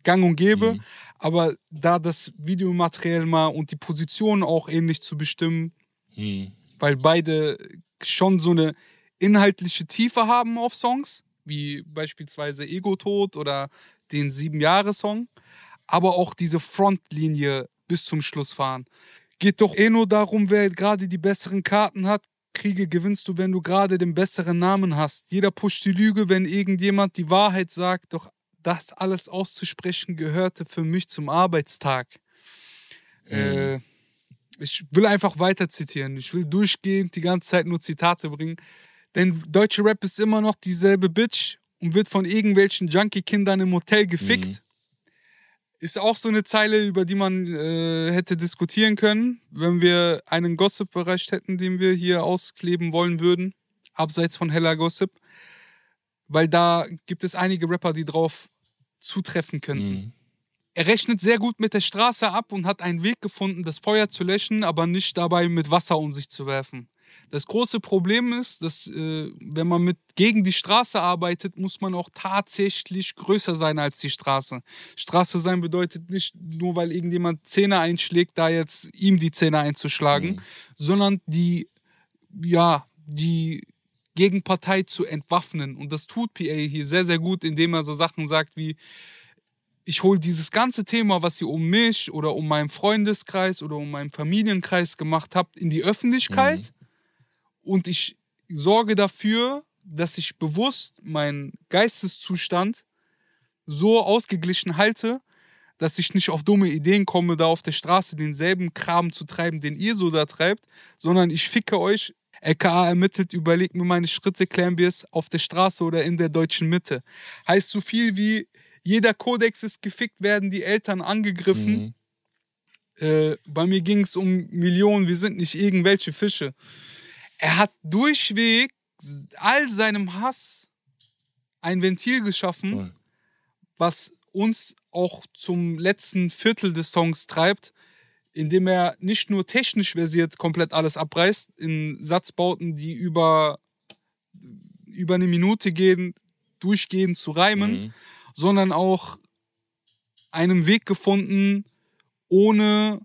gang und gäbe, mhm. aber da das Videomaterial mal und die Position auch ähnlich zu bestimmen, mhm. weil beide schon so eine inhaltliche Tiefe haben auf Songs, wie beispielsweise Ego-Tod oder den Sieben-Jahre-Song, aber auch diese Frontlinie bis zum Schluss fahren. Geht doch eh nur darum, wer gerade die besseren Karten hat. Kriege gewinnst du, wenn du gerade den besseren Namen hast. Jeder pusht die Lüge, wenn irgendjemand die Wahrheit sagt. Doch das alles auszusprechen gehörte für mich zum Arbeitstag. Mhm. Äh, ich will einfach weiter zitieren. Ich will durchgehend die ganze Zeit nur Zitate bringen. Denn deutsche Rap ist immer noch dieselbe Bitch und wird von irgendwelchen Junkie-Kindern im Hotel gefickt. Mhm. Ist auch so eine Zeile, über die man äh, hätte diskutieren können, wenn wir einen Gossip bereich hätten, den wir hier auskleben wollen würden, abseits von Heller Gossip. Weil da gibt es einige Rapper, die drauf zutreffen könnten. Mhm. Er rechnet sehr gut mit der Straße ab und hat einen Weg gefunden, das Feuer zu löschen, aber nicht dabei mit Wasser um sich zu werfen. Das große Problem ist, dass äh, wenn man mit gegen die Straße arbeitet, muss man auch tatsächlich größer sein als die Straße. Straße sein bedeutet nicht nur, weil irgendjemand Zähne einschlägt, da jetzt ihm die Zähne einzuschlagen, mhm. sondern die ja die Gegenpartei zu entwaffnen. Und das tut PA hier sehr, sehr gut, indem er so Sachen sagt wie, ich hole dieses ganze Thema, was ihr um mich oder um meinen Freundeskreis oder um meinen Familienkreis gemacht habt, in die Öffentlichkeit mhm. Und ich sorge dafür, dass ich bewusst meinen Geisteszustand so ausgeglichen halte, dass ich nicht auf dumme Ideen komme, da auf der Straße denselben Kram zu treiben, den ihr so da treibt, sondern ich ficke euch. LKA ermittelt, überlegt mir meine Schritte, klären wir es auf der Straße oder in der deutschen Mitte. Heißt so viel wie, jeder Kodex ist gefickt, werden die Eltern angegriffen. Mhm. Äh, bei mir ging es um Millionen, wir sind nicht irgendwelche Fische. Er hat durchweg all seinem Hass ein Ventil geschaffen, Voll. was uns auch zum letzten Viertel des Songs treibt, indem er nicht nur technisch versiert komplett alles abreißt, in Satzbauten, die über, über eine Minute gehen, durchgehend zu reimen, mhm sondern auch einen Weg gefunden, ohne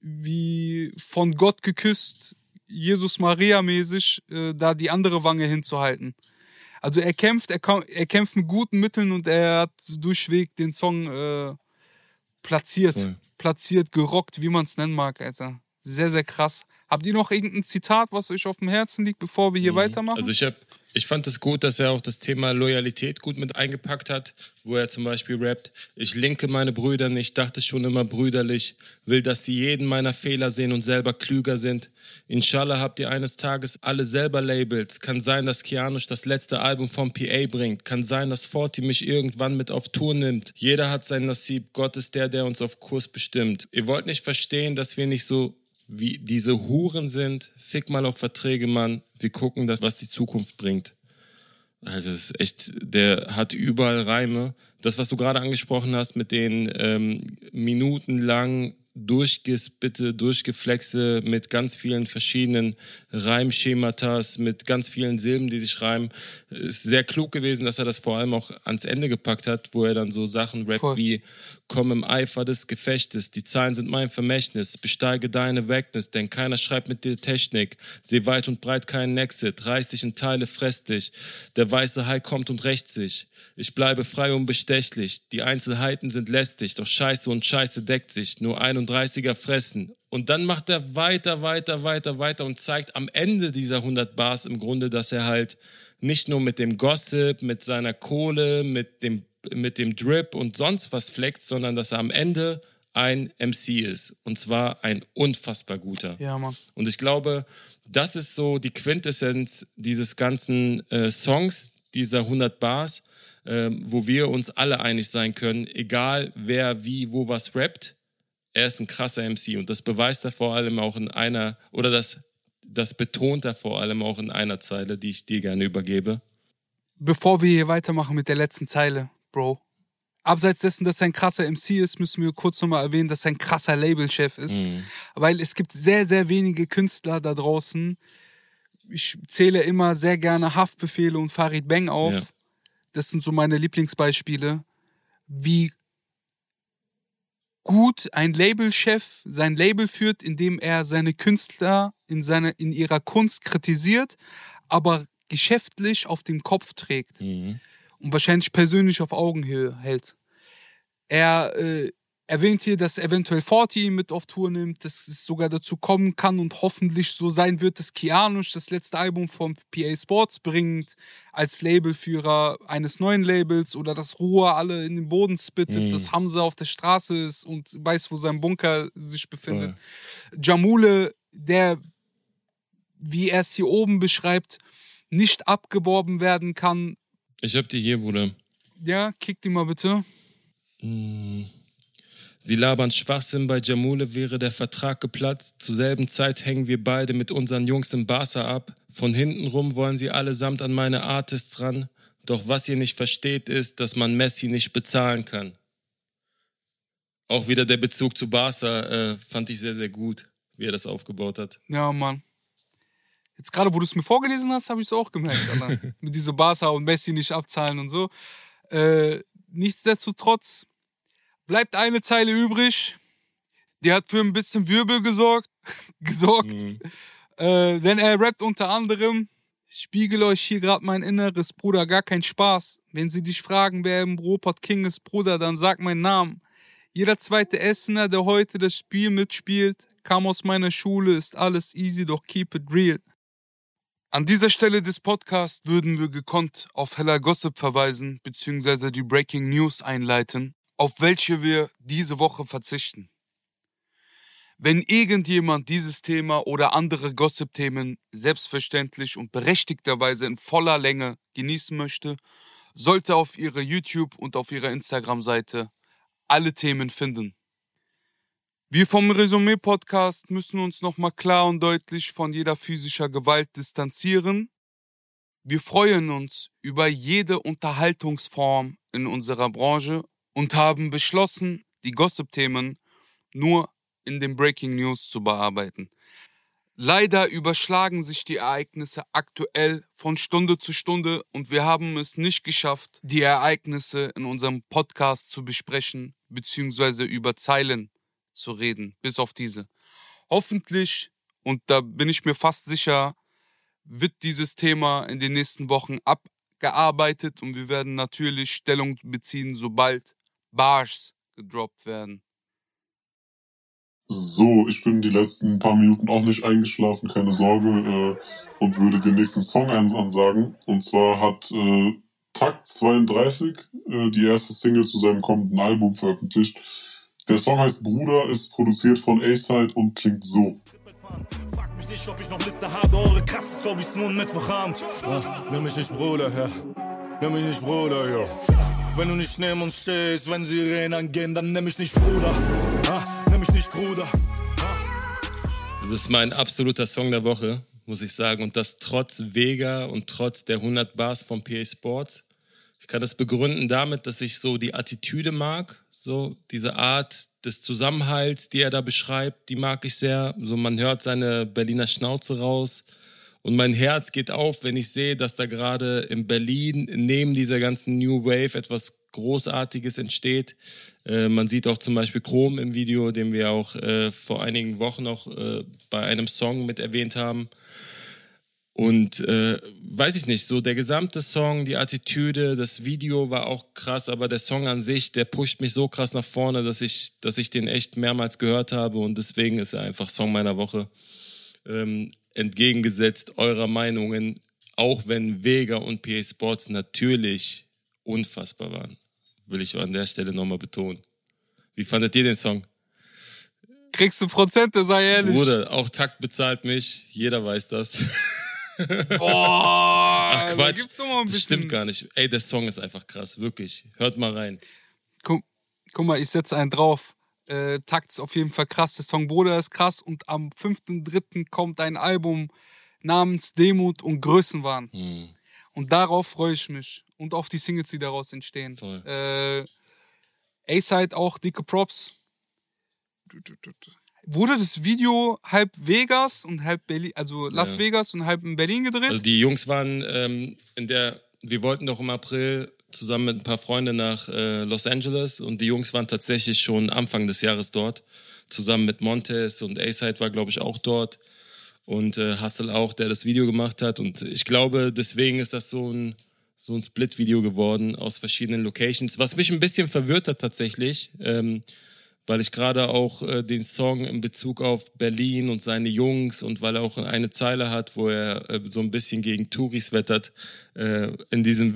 wie von Gott geküsst, Jesus Maria mäßig, äh, da die andere Wange hinzuhalten. Also er kämpft, er, er, kämpft mit guten Mitteln und er hat durchweg den Song äh, platziert, Voll. platziert, gerockt, wie man es nennen mag, Alter. Sehr, sehr krass. Habt ihr noch irgendein Zitat, was euch auf dem Herzen liegt, bevor wir hier mhm. weitermachen? Also ich habe ich fand es gut, dass er auch das Thema Loyalität gut mit eingepackt hat, wo er zum Beispiel rappt, ich linke meine Brüder nicht, dachte schon immer brüderlich, will, dass sie jeden meiner Fehler sehen und selber klüger sind. Inshallah habt ihr eines Tages alle selber Labels. Kann sein, dass Kianush das letzte Album vom PA bringt. Kann sein, dass Forti mich irgendwann mit auf Tour nimmt. Jeder hat sein Nasib. Gott ist der, der uns auf Kurs bestimmt. Ihr wollt nicht verstehen, dass wir nicht so wie diese Huren sind. Fick mal auf Verträge, Mann. Wir gucken, das, was die Zukunft bringt. Also es ist echt, der hat überall Reime. Das, was du gerade angesprochen hast mit den ähm, minutenlang durchgespitte, durchgeflexe mit ganz vielen verschiedenen Reimschematas, mit ganz vielen Silben, die sich reimen. Ist sehr klug gewesen, dass er das vor allem auch ans Ende gepackt hat, wo er dann so Sachen rappt Voll. wie Komm im Eifer des Gefechtes, die Zahlen sind mein Vermächtnis, besteige deine Wagnis, denn keiner schreibt mit dir Technik. Seh weit und breit keinen Exit, reiß dich in Teile, fress dich. Der weiße Hai kommt und rächt sich. Ich bleibe frei und bestechlich. Die Einzelheiten sind lästig, doch Scheiße und Scheiße deckt sich. Nur 31er fressen. Und dann macht er weiter, weiter, weiter, weiter und zeigt am Ende dieser 100 Bars im Grunde, dass er halt nicht nur mit dem Gossip, mit seiner Kohle, mit dem, mit dem Drip und sonst was flext, sondern dass er am Ende ein MC ist. Und zwar ein unfassbar guter. Ja, Mann. Und ich glaube, das ist so die Quintessenz dieses ganzen äh, Songs, dieser 100 Bars ähm, wo wir uns alle einig sein können, egal wer wie wo was rappt, er ist ein krasser MC und das beweist er vor allem auch in einer, oder das das betont er vor allem auch in einer Zeile, die ich dir gerne übergebe. Bevor wir hier weitermachen mit der letzten Zeile, Bro. Abseits dessen, dass er ein krasser MC ist, müssen wir kurz nochmal erwähnen, dass er ein krasser Labelchef ist. Mhm. Weil es gibt sehr, sehr wenige Künstler da draußen. Ich zähle immer sehr gerne Haftbefehle und Farid Bang auf. Ja. Das sind so meine Lieblingsbeispiele. Wie gut ein Labelchef sein Label führt, indem er seine Künstler in, seine, in ihrer Kunst kritisiert, aber geschäftlich auf dem Kopf trägt Mhm. und wahrscheinlich persönlich auf Augenhöhe hält. Er äh, erwähnt hier, dass eventuell Forti mit auf Tour nimmt, dass es sogar dazu kommen kann und hoffentlich so sein wird, dass Kianush das letzte Album vom PA Sports bringt, als Labelführer eines neuen Labels oder dass Ruhr alle in den Boden spittet, Mhm. dass Hamza auf der Straße ist und weiß, wo sein Bunker sich befindet. Jamule, der, wie er es hier oben beschreibt, nicht abgeworben werden kann. Ich hab die hier, Bruder. Ja, kick die mal bitte. Mm. Sie labern Schwachsinn, bei Jamule wäre der Vertrag geplatzt. Zur selben Zeit hängen wir beide mit unseren Jungs im Barca ab. Von hinten rum wollen sie allesamt an meine Artists ran. Doch was ihr nicht versteht, ist, dass man Messi nicht bezahlen kann. Auch wieder der Bezug zu Barca äh, fand ich sehr, sehr gut, wie er das aufgebaut hat. Ja, Mann. Jetzt gerade, wo du es mir vorgelesen hast, habe ich es auch gemerkt, Alter. Mit diese Barca und Messi nicht abzahlen und so. Äh, nichtsdestotrotz bleibt eine Zeile übrig. Die hat für ein bisschen Wirbel gesorgt. gesorgt. Mhm. Äh, denn er rappt unter anderem, spiegel euch hier gerade mein Inneres, Bruder, gar kein Spaß. Wenn sie dich fragen, wer im Ruhrpott King ist, Bruder, dann sag meinen Namen. Jeder zweite Essener, der heute das Spiel mitspielt, kam aus meiner Schule, ist alles easy, doch keep it real. An dieser Stelle des Podcasts würden wir gekonnt auf Heller Gossip verweisen, beziehungsweise die Breaking News einleiten, auf welche wir diese Woche verzichten. Wenn irgendjemand dieses Thema oder andere Gossip-Themen selbstverständlich und berechtigterweise in voller Länge genießen möchte, sollte auf ihrer YouTube- und auf ihrer Instagram-Seite alle Themen finden. Wir vom Resümee-Podcast müssen uns nochmal klar und deutlich von jeder physischer Gewalt distanzieren. Wir freuen uns über jede Unterhaltungsform in unserer Branche und haben beschlossen, die Gossip-Themen nur in den Breaking News zu bearbeiten. Leider überschlagen sich die Ereignisse aktuell von Stunde zu Stunde und wir haben es nicht geschafft, die Ereignisse in unserem Podcast zu besprechen bzw. über Zeilen zu reden, bis auf diese. Hoffentlich, und da bin ich mir fast sicher, wird dieses Thema in den nächsten Wochen abgearbeitet und wir werden natürlich Stellung beziehen, sobald Bars gedroppt werden. So, ich bin die letzten paar Minuten auch nicht eingeschlafen, keine Sorge, äh, und würde den nächsten Song ans- ansagen. Und zwar hat äh, Takt 32 äh, die erste Single zu seinem kommenden Album veröffentlicht. Der Song heißt Bruder, ist produziert von A-Side und klingt so. Frag mich nicht, ob ich noch Liste habe, eure krasse Storys nun Mittwochabend. Ah, nimm mich nicht Bruder her, nimm mich nicht Bruder her. Wenn du nicht neben uns stehst, wenn Sirenen angehen, dann nimm mich nicht Bruder. Ah, nimm mich nicht Bruder. Das ist mein absoluter Song der Woche, muss ich sagen. Und das trotz Vega und trotz der 100 Bars von PA Sports. Ich kann das begründen damit, dass ich so die Attitüde mag, so diese Art des Zusammenhalts, die er da beschreibt, die mag ich sehr. So man hört seine Berliner Schnauze raus und mein Herz geht auf, wenn ich sehe, dass da gerade in Berlin neben dieser ganzen New Wave etwas Großartiges entsteht. Äh, man sieht auch zum Beispiel Chrom im Video, den wir auch äh, vor einigen Wochen noch äh, bei einem Song mit erwähnt haben. Und äh, weiß ich nicht, so der gesamte Song, die Attitüde, das Video war auch krass, aber der Song an sich, der pusht mich so krass nach vorne, dass ich, dass ich den echt mehrmals gehört habe und deswegen ist er einfach Song meiner Woche. Ähm, entgegengesetzt eurer Meinungen, auch wenn Vega und PA Sports natürlich unfassbar waren, will ich an der Stelle nochmal betonen. Wie fandet ihr den Song? Kriegst du Prozente, sei ehrlich. Bruder, auch Takt bezahlt mich, jeder weiß das. Boah, Ach Quatsch, das stimmt gar nicht. Ey, der Song ist einfach krass, wirklich. Hört mal rein. Guck, guck mal, ich setze einen drauf. Äh, Takt ist auf jeden Fall krass, der Song Bruder ist krass und am 5.3. kommt ein Album namens Demut und Größenwahn. Hm. Und darauf freue ich mich. Und auf die Singles, die daraus entstehen. Äh, A-Side auch dicke Props. Wurde das Video halb Vegas und halb Berlin, also Las Ja. Vegas und halb in Berlin gedreht? Also die Jungs waren ähm, in der, wir wollten doch im April zusammen mit ein paar Freunden nach äh, Los Angeles. Und die Jungs waren tatsächlich schon Anfang des Jahres dort, zusammen mit Montes und A-Side war, glaube ich, auch dort. Und äh, Hustle auch, der das Video gemacht hat. Und ich glaube, deswegen ist das so ein, so ein Split-Video geworden aus verschiedenen Locations, was mich ein bisschen verwirrt hat tatsächlich, ähm, weil ich gerade auch äh, den Song in Bezug auf Berlin und seine Jungs und weil er auch eine Zeile hat, wo er äh, so ein bisschen gegen Touris wettert, äh, in diesem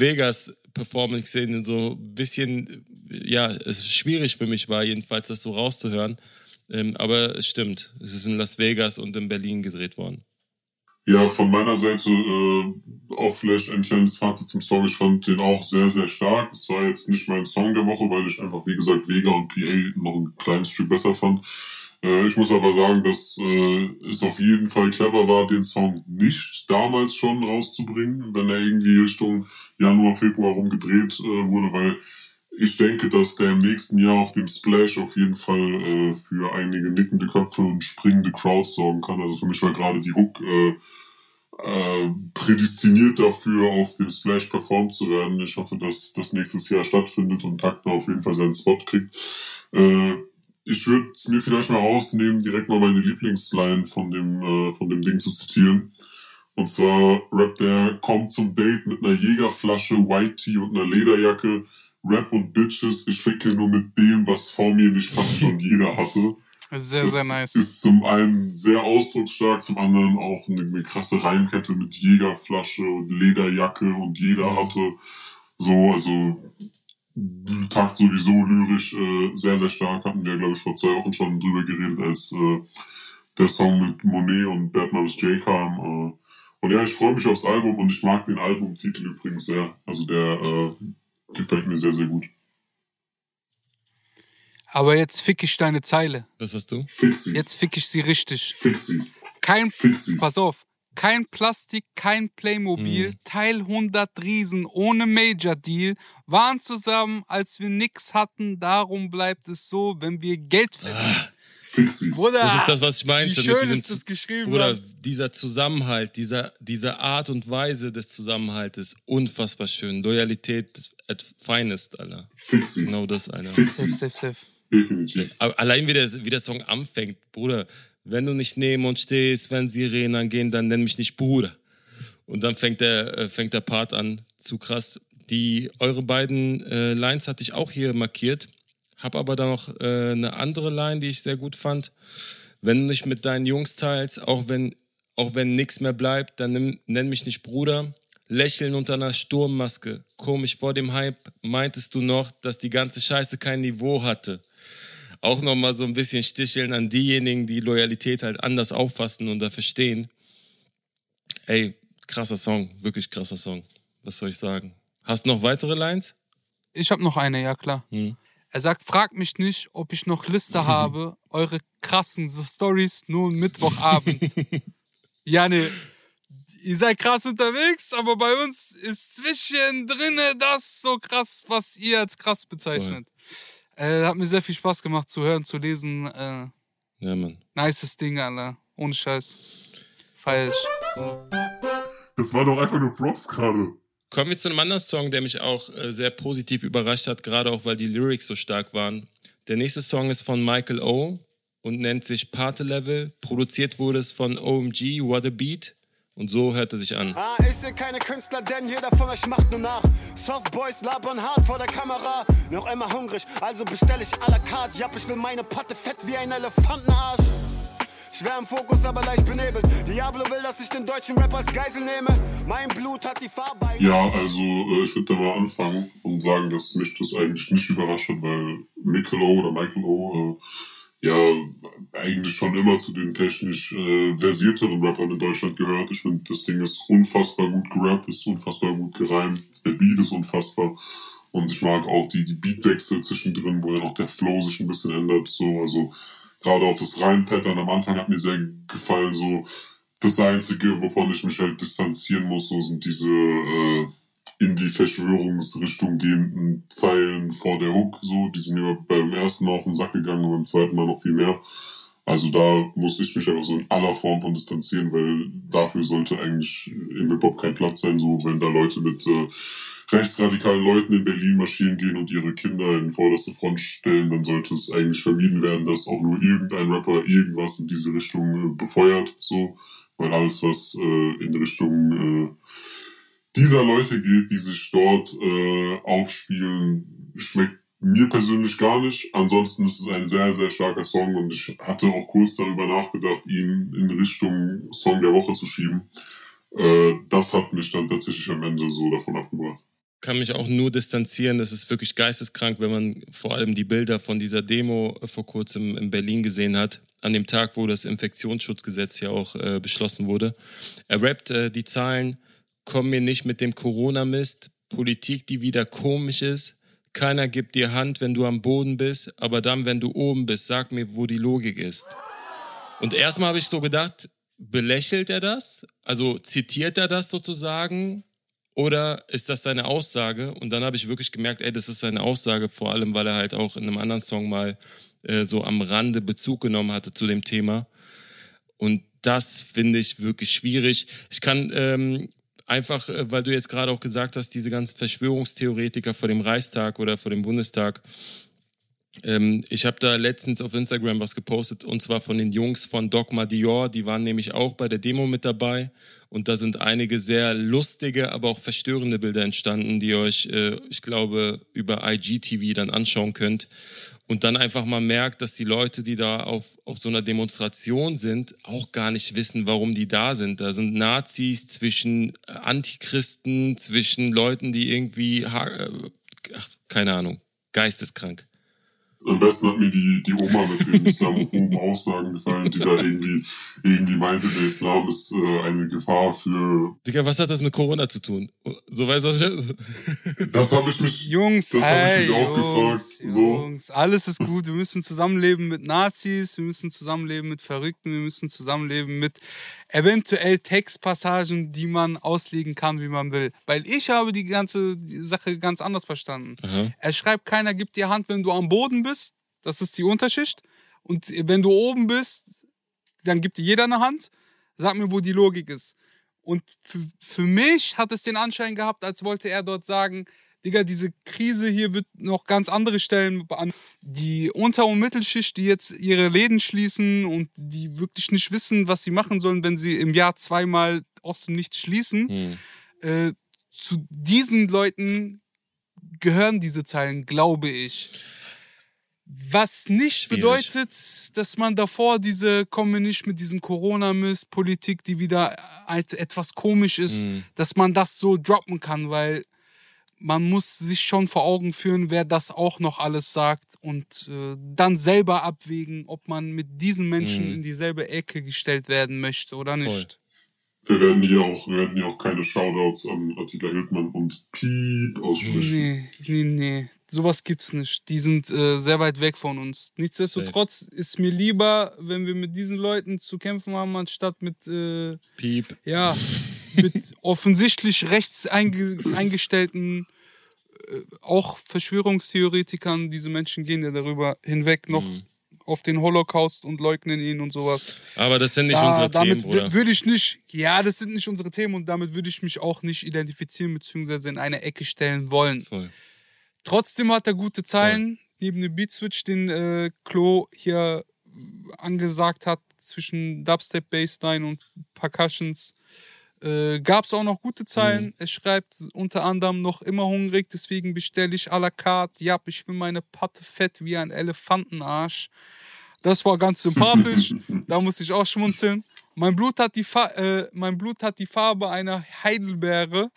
Vegas-Performance-Szenen so ein bisschen, ja, es ist schwierig für mich war, jedenfalls das so rauszuhören. Ähm, aber es stimmt, es ist in Las Vegas und in Berlin gedreht worden. Ja, von meiner Seite äh, auch vielleicht ein kleines Fazit zum Song. Ich fand den auch sehr, sehr stark. Es war jetzt nicht mein Song der Woche, weil ich einfach, wie gesagt, Vega und PA noch ein kleines Stück besser fand. Äh, ich muss aber sagen, dass äh, es auf jeden Fall clever war, den Song nicht damals schon rauszubringen, wenn er irgendwie Richtung Januar, Februar rum gedreht äh, wurde, weil ich denke, dass der im nächsten Jahr auf dem Splash auf jeden Fall äh, für einige nickende Köpfe und springende Crowds sorgen kann. Also für mich war gerade die Hook äh, äh, prädestiniert dafür, auf dem Splash performt zu werden. Ich hoffe, dass das nächstes Jahr stattfindet und Takter auf jeden Fall seinen Spot kriegt. Ich würde es mir vielleicht mal rausnehmen, direkt mal meine Lieblingsline von dem, äh, von dem Ding zu zitieren. Und zwar rappt der, kommt zum Date mit einer Jägerflasche, White Tee und einer Lederjacke. Rap und Bitches, ich ficke nur mit dem, was vor mir nicht fast schon jeder hatte. Sehr, das sehr nice. ist zum einen sehr ausdrucksstark, zum anderen auch eine, eine krasse Reimkette mit Jägerflasche und Lederjacke und jeder Mhm. hatte so, also Takt sowieso lyrisch äh, sehr, sehr stark. Hatten wir, glaube ich, vor zwei Wochen schon drüber geredet, als äh, der Song mit Monet und Bad Moms J kam. Äh, und ja, ich freue mich aufs Album und ich mag den Albumtitel übrigens sehr. Also der äh, gefällt mir sehr, sehr gut. Aber jetzt fick ich deine Zeile. Was hast du? Fix sie. Jetzt fick ich sie richtig. Fix sie. Kein, Fix sie. pass auf, kein Plastik, kein Playmobil, Teil 100 Riesen ohne Major Deal, waren zusammen, als wir nix hatten, darum bleibt es so, wenn wir Geld verdienen. Fix sie. Bruder, Das ist das, was ich meinte. wie mit schön diesem ist das geschrieben. Bruder, Mann. dieser Zusammenhalt, dieser, diese Art und Weise des Zusammenhaltes, unfassbar schön. Loyalität at finest, Alter. Fix. Genau das, Alter. Fix Safe, safe, safe. Definitiv. Aber allein wie der, wie der Song anfängt, Bruder, wenn du nicht neben uns stehst, wenn Sirenen angehen, dann nenn mich nicht Bruder. Und dann fängt der, äh, fängt der Part an, zu krass. Die, eure beiden äh, Lines hatte ich auch hier markiert, hab aber da noch äh, eine andere Line, die ich sehr gut fand. Wenn du nicht mit deinen Jungs teilst, auch wenn, auch wenn nichts mehr bleibt, dann nimm, nenn mich nicht Bruder. Lächeln unter einer Sturmmaske. Komisch vor dem Hype meintest du noch, dass die ganze Scheiße kein Niveau hatte auch nochmal so ein bisschen sticheln an diejenigen, die Loyalität halt anders auffassen und da verstehen. Ey, krasser Song, wirklich krasser Song. Was soll ich sagen? Hast du noch weitere Lines? Ich habe noch eine, ja klar. Hm. Er sagt, fragt mich nicht, ob ich noch Liste habe. Eure krassen Stories nur Mittwochabend. ja, ne. Ihr seid krass unterwegs, aber bei uns ist zwischendrin das so krass, was ihr als krass bezeichnet. Äh, hat mir sehr viel Spaß gemacht zu hören, zu lesen. Äh, Ja, Mann. nices Ding, Alter. Ohne Scheiß. Ich. Das war doch einfach nur Props gerade. Kommen wir zu einem anderen Song, der mich auch äh, sehr positiv überrascht hat, gerade auch weil die Lyrics so stark waren. Der nächste Song ist von Michael O. und nennt sich Parte Level. Produziert wurde es von OMG, What a Beat. Und so hört er sich an. Ah, ich seh keine Künstler, denn jeder von euch macht nur nach. Softboys labern hart vor der Kamera. Noch immer hungrig, also bestell ich à la carte. Japp, ich will meine Patte fett wie ein Elefantenarsch. Schwer im Fokus, aber leicht benebelt. Diablo will, dass ich den deutschen Rap als Geisel nehme. Mein Blut hat die Farbe. Ja, also äh, ich würde da mal anfangen und sagen, dass mich das eigentlich nicht überrascht hat, weil Michael O. oder Michael O. Äh, ja eigentlich schon immer zu den technisch äh, versierteren Rappern in Deutschland gehört. Ich finde, das Ding ist unfassbar gut gerappt, ist unfassbar gut gereimt, der Beat ist unfassbar. Und ich mag auch die, die Beatwechsel zwischendrin, wo dann auch der Flow sich ein bisschen ändert. So, also gerade auch das Reihenpattern am Anfang hat mir sehr gefallen. So das Einzige, wovon ich mich halt distanzieren muss, so sind diese äh, in die Verschwörungsrichtung gehenden Zeilen vor der Hook. So, die sind mir beim ersten Mal auf den Sack gegangen und beim zweiten Mal noch viel mehr. Also da muss ich mich einfach so in aller Form von distanzieren, weil dafür sollte eigentlich im Hip-Hop kein Platz sein, so wenn da Leute mit äh, rechtsradikalen Leuten in Berlin marschieren gehen und ihre Kinder in vorderste Front stellen, dann sollte es eigentlich vermieden werden, dass auch nur irgendein Rapper irgendwas in diese Richtung äh, befeuert, so, weil alles, was äh, in Richtung äh, dieser Leute geht, die sich dort äh, aufspielen, schmeckt mir persönlich gar nicht. Ansonsten ist es ein sehr, sehr starker Song und ich hatte auch kurz darüber nachgedacht, ihn in Richtung Song der Woche zu schieben. Äh, das hat mich dann tatsächlich am Ende so davon abgebracht. Kann mich auch nur distanzieren. Das ist wirklich geisteskrank, wenn man vor allem die Bilder von dieser Demo vor kurzem in Berlin gesehen hat. An dem Tag, wo das Infektionsschutzgesetz ja auch äh, beschlossen wurde. Er rappt äh, die Zahlen, komm mir nicht mit dem Corona-Mist, Politik, die wieder komisch ist, keiner gibt dir Hand, wenn du am Boden bist, aber dann, wenn du oben bist, sag mir, wo die Logik ist. Und erstmal habe ich so gedacht, belächelt er das? Also zitiert er das sozusagen? Oder ist das seine Aussage? Und dann habe ich wirklich gemerkt, ey, das ist seine Aussage, vor allem, weil er halt auch in einem anderen Song mal äh, so am Rande Bezug genommen hatte zu dem Thema. Und das finde ich wirklich schwierig. Ich kann ähm, einfach, äh, weil du jetzt gerade auch gesagt hast, diese ganzen Verschwörungstheoretiker vor dem Reichstag oder vor dem Bundestag. Ähm, ich habe da letztens auf Instagram was gepostet und zwar von den Jungs von Dogma Dior. Die waren nämlich auch bei der Demo mit dabei und da sind einige sehr lustige, aber auch verstörende Bilder entstanden, die ihr euch, äh, ich glaube, über IGTV dann anschauen könnt und dann einfach mal merkt, dass die Leute, die da auf, auf so einer Demonstration sind, auch gar nicht wissen, warum die da sind. Da sind Nazis zwischen äh, Antichristen, zwischen Leuten, die irgendwie, äh, ach, keine Ahnung, geisteskrank. Am besten hat mir die, die Oma mit den islamophoben Aussagen gefallen, die da irgendwie, irgendwie meinte, der Islam ist äh, eine Gefahr für. Digga, was hat das mit Corona zu tun? So weißt du, was ich. Das habe ich mich. Jungs, das habe ich mich auch gefragt. So. Jungs, alles ist gut. Wir müssen zusammenleben mit Nazis, wir müssen zusammenleben mit Verrückten, wir müssen zusammenleben mit eventuell Textpassagen, die man auslegen kann, wie man will. Weil ich habe die ganze Sache ganz anders verstanden. Aha. Er schreibt, keiner gibt dir Hand, wenn du am Boden bist. Das ist die Unterschicht. Und wenn du oben bist, dann gibt dir jeder eine Hand. Sag mir, wo die Logik ist. Und für, für mich hat es den Anschein gehabt, als wollte er dort sagen, Digga, diese Krise hier wird noch ganz andere Stellen an. Die Unter- und Mittelschicht, die jetzt ihre Läden schließen und die wirklich nicht wissen, was sie machen sollen, wenn sie im Jahr zweimal aus dem Nichts schließen. Hm. Äh, zu diesen Leuten gehören diese Zeilen, glaube ich. Was nicht Schwierig. bedeutet, dass man davor diese, komme nicht mit diesem Corona-Mist, Politik, die wieder als etwas komisch ist, Mhm. dass man das so droppen kann, weil man muss sich schon vor Augen führen, wer das auch noch alles sagt und äh, dann selber abwägen, ob man mit diesen Menschen Mhm. in dieselbe Ecke gestellt werden möchte oder Voll. nicht. Wir werden hier auch, wir werden hier auch keine Shoutouts an Attila Hildmann und Piep aussprechen. Nee, nee, nee. Sowas gibt's nicht. Die sind äh, sehr weit weg von uns. Nichtsdestotrotz ist mir lieber, wenn wir mit diesen Leuten zu kämpfen haben, anstatt mit, äh, Piep. ja, mit offensichtlich rechts einge eingestellten, äh, auch Verschwörungstheoretikern. Diese Menschen gehen ja darüber hinweg noch Mhm. auf den Holocaust und leugnen ihn und sowas. Aber das sind nicht Da, unsere damit Themen, Bruder. würde ich nicht, ja, das sind nicht unsere Themen und damit würde ich mich auch nicht identifizieren bzw. in eine Ecke stellen wollen. Voll. Trotzdem hat er gute Zeilen, neben dem Beat-Switch, den äh, Klo hier angesagt hat, zwischen Dubstep, Bassline und Percussions. Äh, Gab es auch noch gute Zeilen. Er schreibt unter anderem noch immer hungrig, deswegen bestelle ich à la carte. Ja, ich will meine Patte fett wie ein Elefantenarsch. Das war ganz sympathisch. da muss ich auch schmunzeln. Mein Blut, hat die Fa äh, mein Blut hat die Farbe einer Heidelbeere.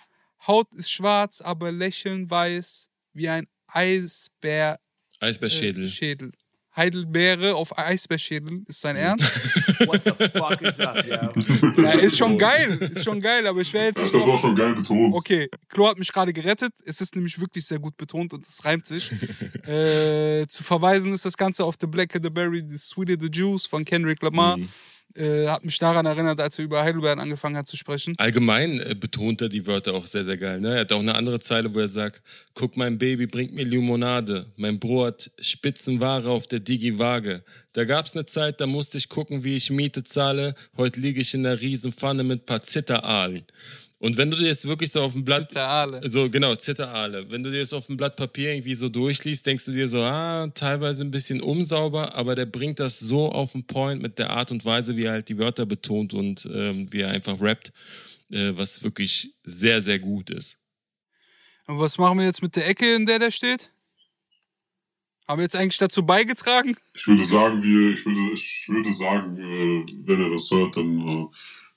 Haut ist schwarz, aber Lächeln weiß wie ein Eisbär. Eisbärschädel. Äh, Schädel. Heidelbeere auf Eisbärschädel. Ist sein Ernst? What the fuck is up, yo? ja, ist schon geil. Ist schon geil, aber ich wäre jetzt Ach, nicht das war drauf- schon geil betont. Okay, Klo hat mich gerade gerettet. Es ist nämlich wirklich sehr gut betont und es reimt sich. äh, zu verweisen ist das Ganze auf The Black the Berry, The Sweeter the Juice von Kendrick Lamar. Mhm. Äh, hat mich daran erinnert, als er über Heidelbeeren angefangen hat zu sprechen. Allgemein äh, betont er die Wörter auch sehr, sehr geil. Ne? Er hat auch eine andere Zeile, wo er sagt, guck, mein Baby bringt mir Limonade. Mein Bro hat Spitzenware auf der Digi-Waage. Da gab's eine Zeit, da musste ich gucken, wie ich Miete zahle. Heute liege ich in der Riesenpfanne mit paar Zitteraalen. Und wenn du dir jetzt wirklich so auf dem Blatt... Zitteraale. So, genau, Zitteraale. Wenn du dir das auf dem Blatt Papier irgendwie so durchliest, denkst du dir so, ah, teilweise ein bisschen unsauber, aber der bringt das so auf den Point mit der Art und Weise, wie er halt die Wörter betont und ähm, wie er einfach rappt, äh, was wirklich sehr, sehr gut ist. Und was machen wir jetzt mit der Ecke, in der der steht? Haben wir jetzt eigentlich dazu beigetragen? Ich würde sagen, wir, ich würde, ich würde sagen, äh, wenn er das hört, dann äh,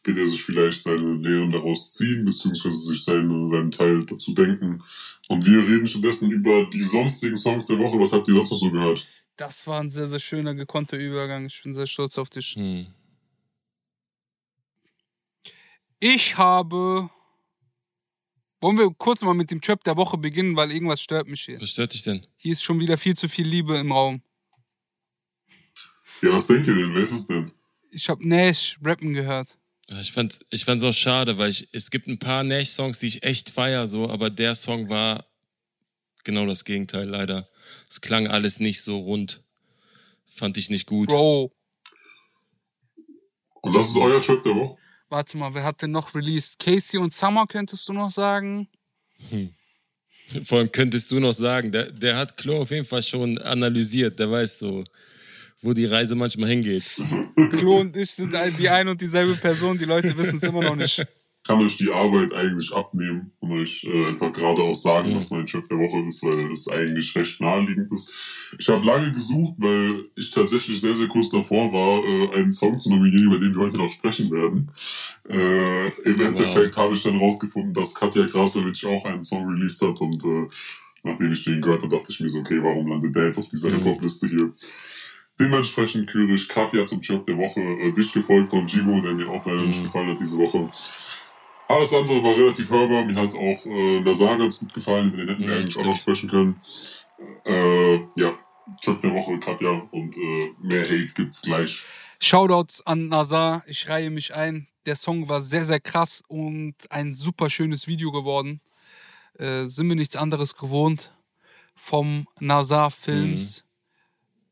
wird er sich vielleicht seine Lehren daraus ziehen, beziehungsweise sich seine, seinen Teil dazu denken. Und wir reden stattdessen über die sonstigen Songs der Woche. Was habt ihr sonst noch so gehört? Das war ein sehr, sehr schöner, gekonnter Übergang. Ich bin sehr stolz auf dich. Hm. Ich habe. Wollen wir kurz mal mit dem Trap der Woche beginnen, weil irgendwas stört mich hier. Was stört dich denn? Hier ist schon wieder viel zu viel Liebe im Raum. Ja, was denkt ihr denn? Wer ist es denn? Ich habe Nash rappen gehört. Ich fand's, ich fand's auch schade, weil ich, es gibt ein paar Nash-Songs, die ich echt feier, so, aber der Song war genau das Gegenteil, leider. Es klang alles nicht so rund. Fand ich nicht gut. Bro, Und das ist euer Track der Woche? warte mal, wer hat denn noch released? Casey und Summer könntest du noch sagen? Vor allem könntest du noch sagen, der, der hat Klo auf jeden Fall schon analysiert, der weiß so, wo die Reise manchmal hingeht. Klo und ich sind die ein und dieselbe Person, die Leute wissen es immer noch nicht. kann euch die Arbeit eigentlich abnehmen und euch äh, einfach geradeaus sagen, Mhm. was mein Track der Woche ist, weil es eigentlich recht naheliegend ist. Ich habe lange gesucht, weil ich tatsächlich sehr, sehr kurz davor war, äh, einen Song zu nominieren, über den wir heute noch sprechen werden. Äh, Im Wow. Endeffekt habe ich dann rausgefunden, dass Katja Krasavic auch einen Song released hat und äh, nachdem ich den gehört habe, dachte ich mir so, okay, warum landet der jetzt auf dieser Mhm. Hip-Hop-Liste hier? Dementsprechend küre ich Katja zum Track der Woche, äh, dich gefolgt von Jibo, der mir auch leider nicht Mhm. gefallen hat diese Woche. Alles andere war relativ hörbar. Mir hat auch äh, Nazar ganz gut gefallen. Über den hätten wir Mhm, eigentlich auch noch sprechen können. Äh, ja, Track der Woche, Katja. Und äh, mehr Hate gibt's gleich. Shoutouts an Nazar, ich reihe mich ein. Der Song war sehr, sehr krass und ein super schönes Video geworden. Äh, sind wir nichts anderes gewohnt vom Nazar Films.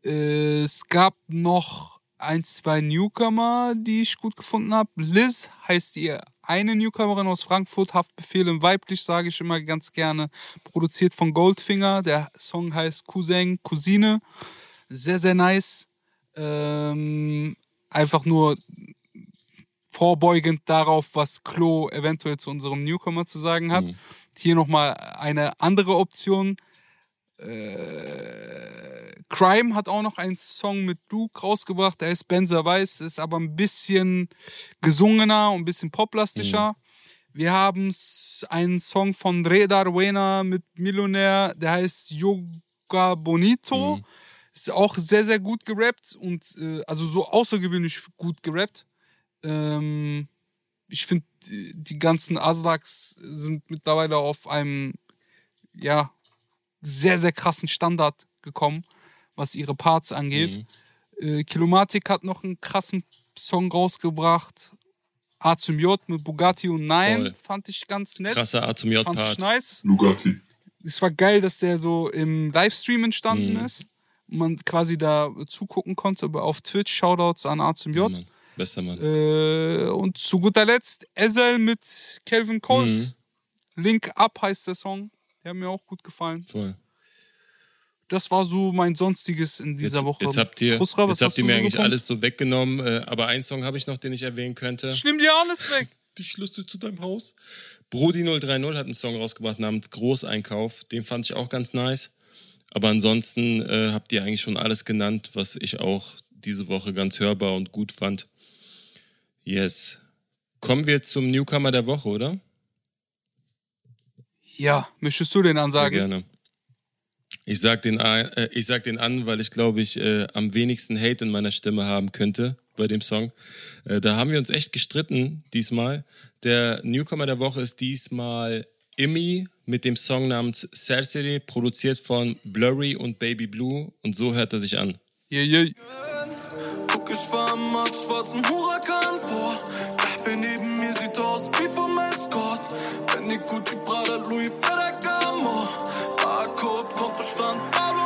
Es gab noch ein, zwei Newcomer, die ich gut gefunden habe. Liz heißt die eine Newcomerin aus Frankfurt, Haftbefehl im Weiblich, sage ich immer ganz gerne. Produziert von Goldfinger. Der Song heißt Cousin, Cousine. Sehr, sehr nice. Ähm, einfach nur vorbeugend darauf, was Klo eventuell zu unserem Newcomer zu sagen hat. Mhm. Hier nochmal eine andere Option. Äh, Crime hat auch noch einen Song mit Luke rausgebracht, der heißt Benzer Weiß, ist aber ein bisschen gesungener und ein bisschen poplastischer. Wir haben einen Song von Redar Wena mit Millionär, der heißt Yoga Bonito. Mhm. Ist auch sehr, sehr gut gerappt und äh, also so außergewöhnlich gut gerappt. Ähm, ich finde, die, die ganzen Aslaks sind mittlerweile auf einem, ja, sehr, sehr krassen Standard gekommen, was ihre Parts angeht. Mhm. Äh, Kilomatik hat noch einen krassen Song rausgebracht. A zum J mit Bugatti und Nein Voll. fand ich ganz nett. Krasser A zum Fand ich J-Part. nice. Lugatti. Es war geil, dass der so im Livestream entstanden Mhm. ist. Und man quasi da zugucken konnte aber auf Twitch. Shoutouts an A zum J. Mann, Bester Mann. Äh, und zu guter Letzt Ezel mit Calvin Colt. Link Up heißt der Song. Der hat mir auch gut gefallen. Voll. Das war so mein Sonstiges in dieser jetzt, Woche. Jetzt habt ihr, Frustra, jetzt habt ihr mir so eigentlich bekommen? alles so weggenommen, äh, aber einen Song habe ich noch, den ich erwähnen könnte. Ich nehm dir alles weg. Die Schlüssel zu deinem Haus. Brody 030 hat einen Song rausgebracht namens Großeinkauf. Den fand ich auch ganz nice. Aber ansonsten äh, habt ihr eigentlich schon alles genannt, was ich auch diese Woche ganz hörbar und gut fand. Yes. Kommen wir zum Newcomer der Woche, oder? Ja, möchtest du den Sehr ansagen? gerne. Ich sag den, äh, ich sag den an, weil ich glaube ich äh, am wenigsten Hate in meiner Stimme haben könnte bei dem Song. Äh, da haben wir uns echt gestritten diesmal. Der Newcomer der Woche ist diesmal Immi mit dem Song namens Cersei, produziert von Blurry und Baby Blue. Und so hört er sich an. Yeah, yeah. Guck, ich fahr am Markt schwarzen Huracan Gucci Prada Louis Ferragamo. Barcode, Kontostand, Pablo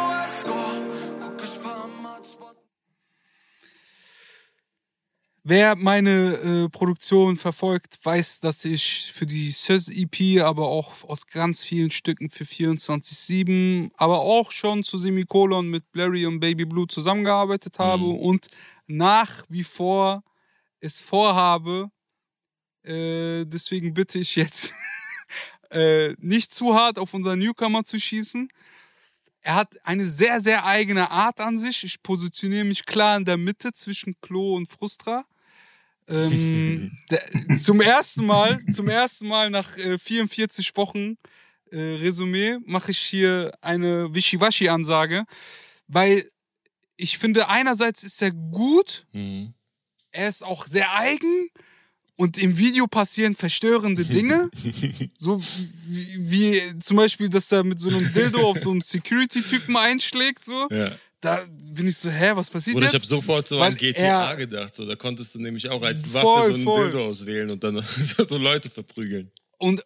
Wer meine äh, Produktion verfolgt, weiß, dass ich für die Söz EP, aber auch aus ganz vielen Stücken für 24-7, aber auch schon zu Semikolon mit Blurry und Baby Blue zusammengearbeitet habe und nach wie vor es vorhabe. Äh, deswegen bitte ich jetzt äh, nicht zu hart auf unseren Newcomer zu schießen. Er hat eine sehr, sehr eigene Art an sich. Ich positioniere mich klar in der Mitte zwischen Klo und Frustra. Ähm, der, zum ersten Mal, zum ersten Mal nach äh, 44 Wochen äh, Resümee mache ich hier eine Wischiwaschi-Ansage, weil ich finde, einerseits ist er gut, Mhm. er ist auch sehr eigen und im Video passieren verstörende Dinge. so wie, wie zum Beispiel, dass er mit so einem Dildo auf so einem Security-Typen einschlägt. So. Ja. Da bin ich so, hä, was passiert Oder ich jetzt? habe sofort so Weil an GTA er- gedacht. So, da konntest du nämlich auch als Waffe Voll, so einen voll. Dildo auswählen und dann so Leute verprügeln. Und,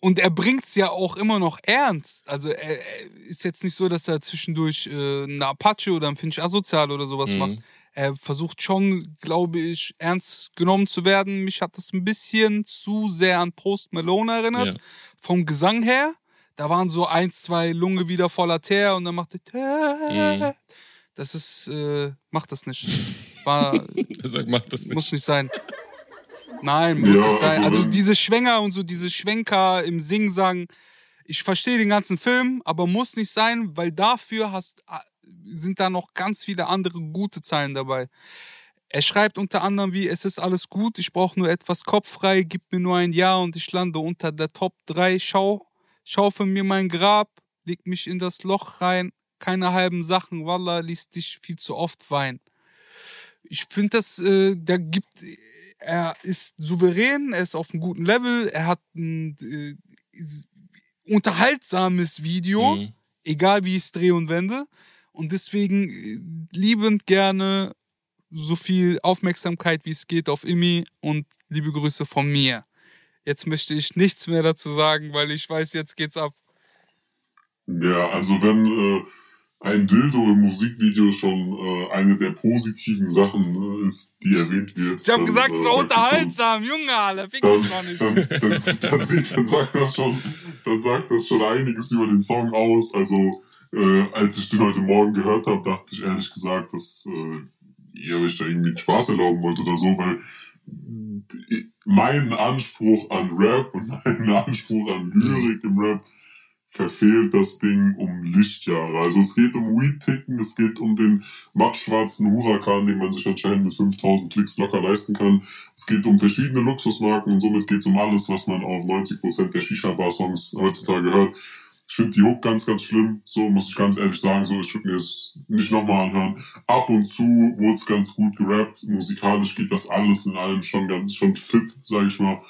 und er bringt's ja auch immer noch ernst. Also er, er ist jetzt nicht so, dass er zwischendurch äh, eine Apache oder ein Finch Asozial oder sowas Mhm. macht. Er versucht schon, glaube ich, ernst genommen zu werden. Mich hat das ein bisschen zu sehr an Post Malone erinnert. Ja. Vom Gesang her. Da waren so ein, zwei Lunge wieder voller Teer und dann machte Mhm. Das ist, äh, macht das nicht. War, Er sagt, mach das nicht. muss nicht sein. Nein, muss Ja, nicht sein. also Also diese Schwänger und so diese Schwenker im Sing-Sang, ich verstehe den ganzen Film, aber muss nicht sein, weil dafür hast, sind da noch ganz viele andere gute Zeilen dabei. Er schreibt unter anderem wie, es ist alles gut, ich brauche nur etwas kopffrei, gib mir nur ein Ja und ich lande unter der Top 3. Schau, schaufe mir mein Grab, leg mich in das Loch rein, keine halben Sachen, Wallah, liest dich viel zu oft weinen. Ich finde das, äh, der gibt, er ist souverän, er ist auf einem guten Level, er hat ein äh, unterhaltsames Video, Mhm. egal wie ich es drehe und wende. Und deswegen äh, liebend gerne so viel Aufmerksamkeit, wie es geht, auf Imi und liebe Grüße von mir. Jetzt möchte ich nichts mehr dazu sagen, weil ich weiß, jetzt geht's ab. Ja, also wenn äh, ein Dildo im Musikvideo schon äh, eine der positiven Sachen äh, ist, die erwähnt wird. Ich habe gesagt, äh, es war das schon- unterhaltsam, Junge, Alter, fick dich mal nicht. dann, dann, dann, dann, sagt das schon, dann sagt das schon einiges über den Song aus. Also, äh, als ich den heute Morgen gehört habe, dachte ich ehrlich gesagt, dass äh, ihr euch da irgendwie einen Spaß erlauben wollt oder so, weil äh, mein Anspruch an Rap und mein Anspruch an Lyrik im Rap verfehlt das Ding um Lichtjahre. Also es geht um Weed-Ticken, es geht um den mattschwarzen Huracan, den man sich anscheinend mit 5000 Klicks locker leisten kann. Es geht um verschiedene Luxusmarken und somit geht es um alles, was man auf 90% der Shisha-Bar-Songs heutzutage hört. Ich finde die Hook ganz, ganz schlimm. So muss ich ganz ehrlich sagen. So, ich würde mir es nicht nochmal anhören. Ab und zu wurde es ganz gut gerappt. Musikalisch geht das alles in allem schon ganz, schon fit, sag ich mal.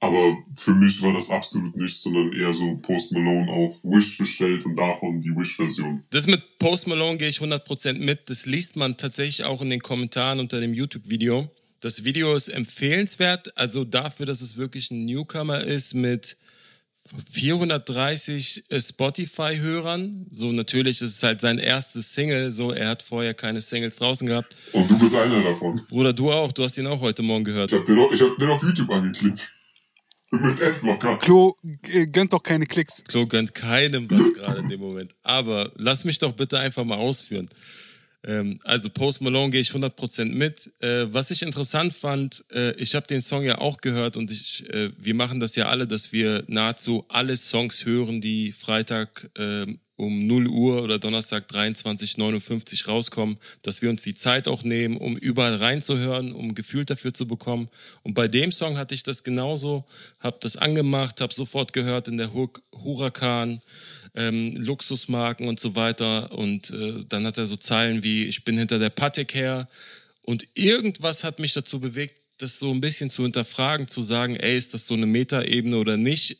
Aber für mich war das absolut nichts, sondern eher so Post Malone auf Wish bestellt und davon die Wish-Version. Das mit Post Malone gehe ich 100% mit. Das liest man tatsächlich auch in den Kommentaren unter dem YouTube-Video. Das Video ist empfehlenswert, also dafür, dass es wirklich ein Newcomer ist mit 430 äh, Spotify-Hörern. So natürlich ist es halt sein erstes Single, so er hat vorher keine Singles draußen gehabt. Und du bist einer davon. Bruder, du auch, du hast ihn auch heute Morgen gehört. Ich hab den, auf- ich hab den auf YouTube angeklickt. Mit Adblocker. Klo äh, gönnt doch keine Klicks. Klo gönnt keinem was gerade in dem Moment. Aber lass mich doch bitte einfach mal ausführen. Ähm, also Post Malone gehe ich 100% mit. Äh, was ich interessant fand, äh, ich habe den Song ja auch gehört und ich, äh, wir machen das ja alle, dass wir nahezu alle Songs hören, die Freitag ähm, um 0 Uhr oder Donnerstag 23.59 rauskommen, dass wir uns die Zeit auch nehmen, um überall reinzuhören, um ein Gefühl dafür zu bekommen. Und bei dem Song hatte ich das genauso, habe das angemacht, habe sofort gehört in der Hook Huracan. Ähm, Luxusmarken und so weiter. Und äh, dann hat er so Zeilen wie, ich bin hinter der Patek her. Und irgendwas hat mich dazu bewegt, das so ein bisschen zu hinterfragen, zu sagen, ey, ist das so eine Metaebene oder nicht?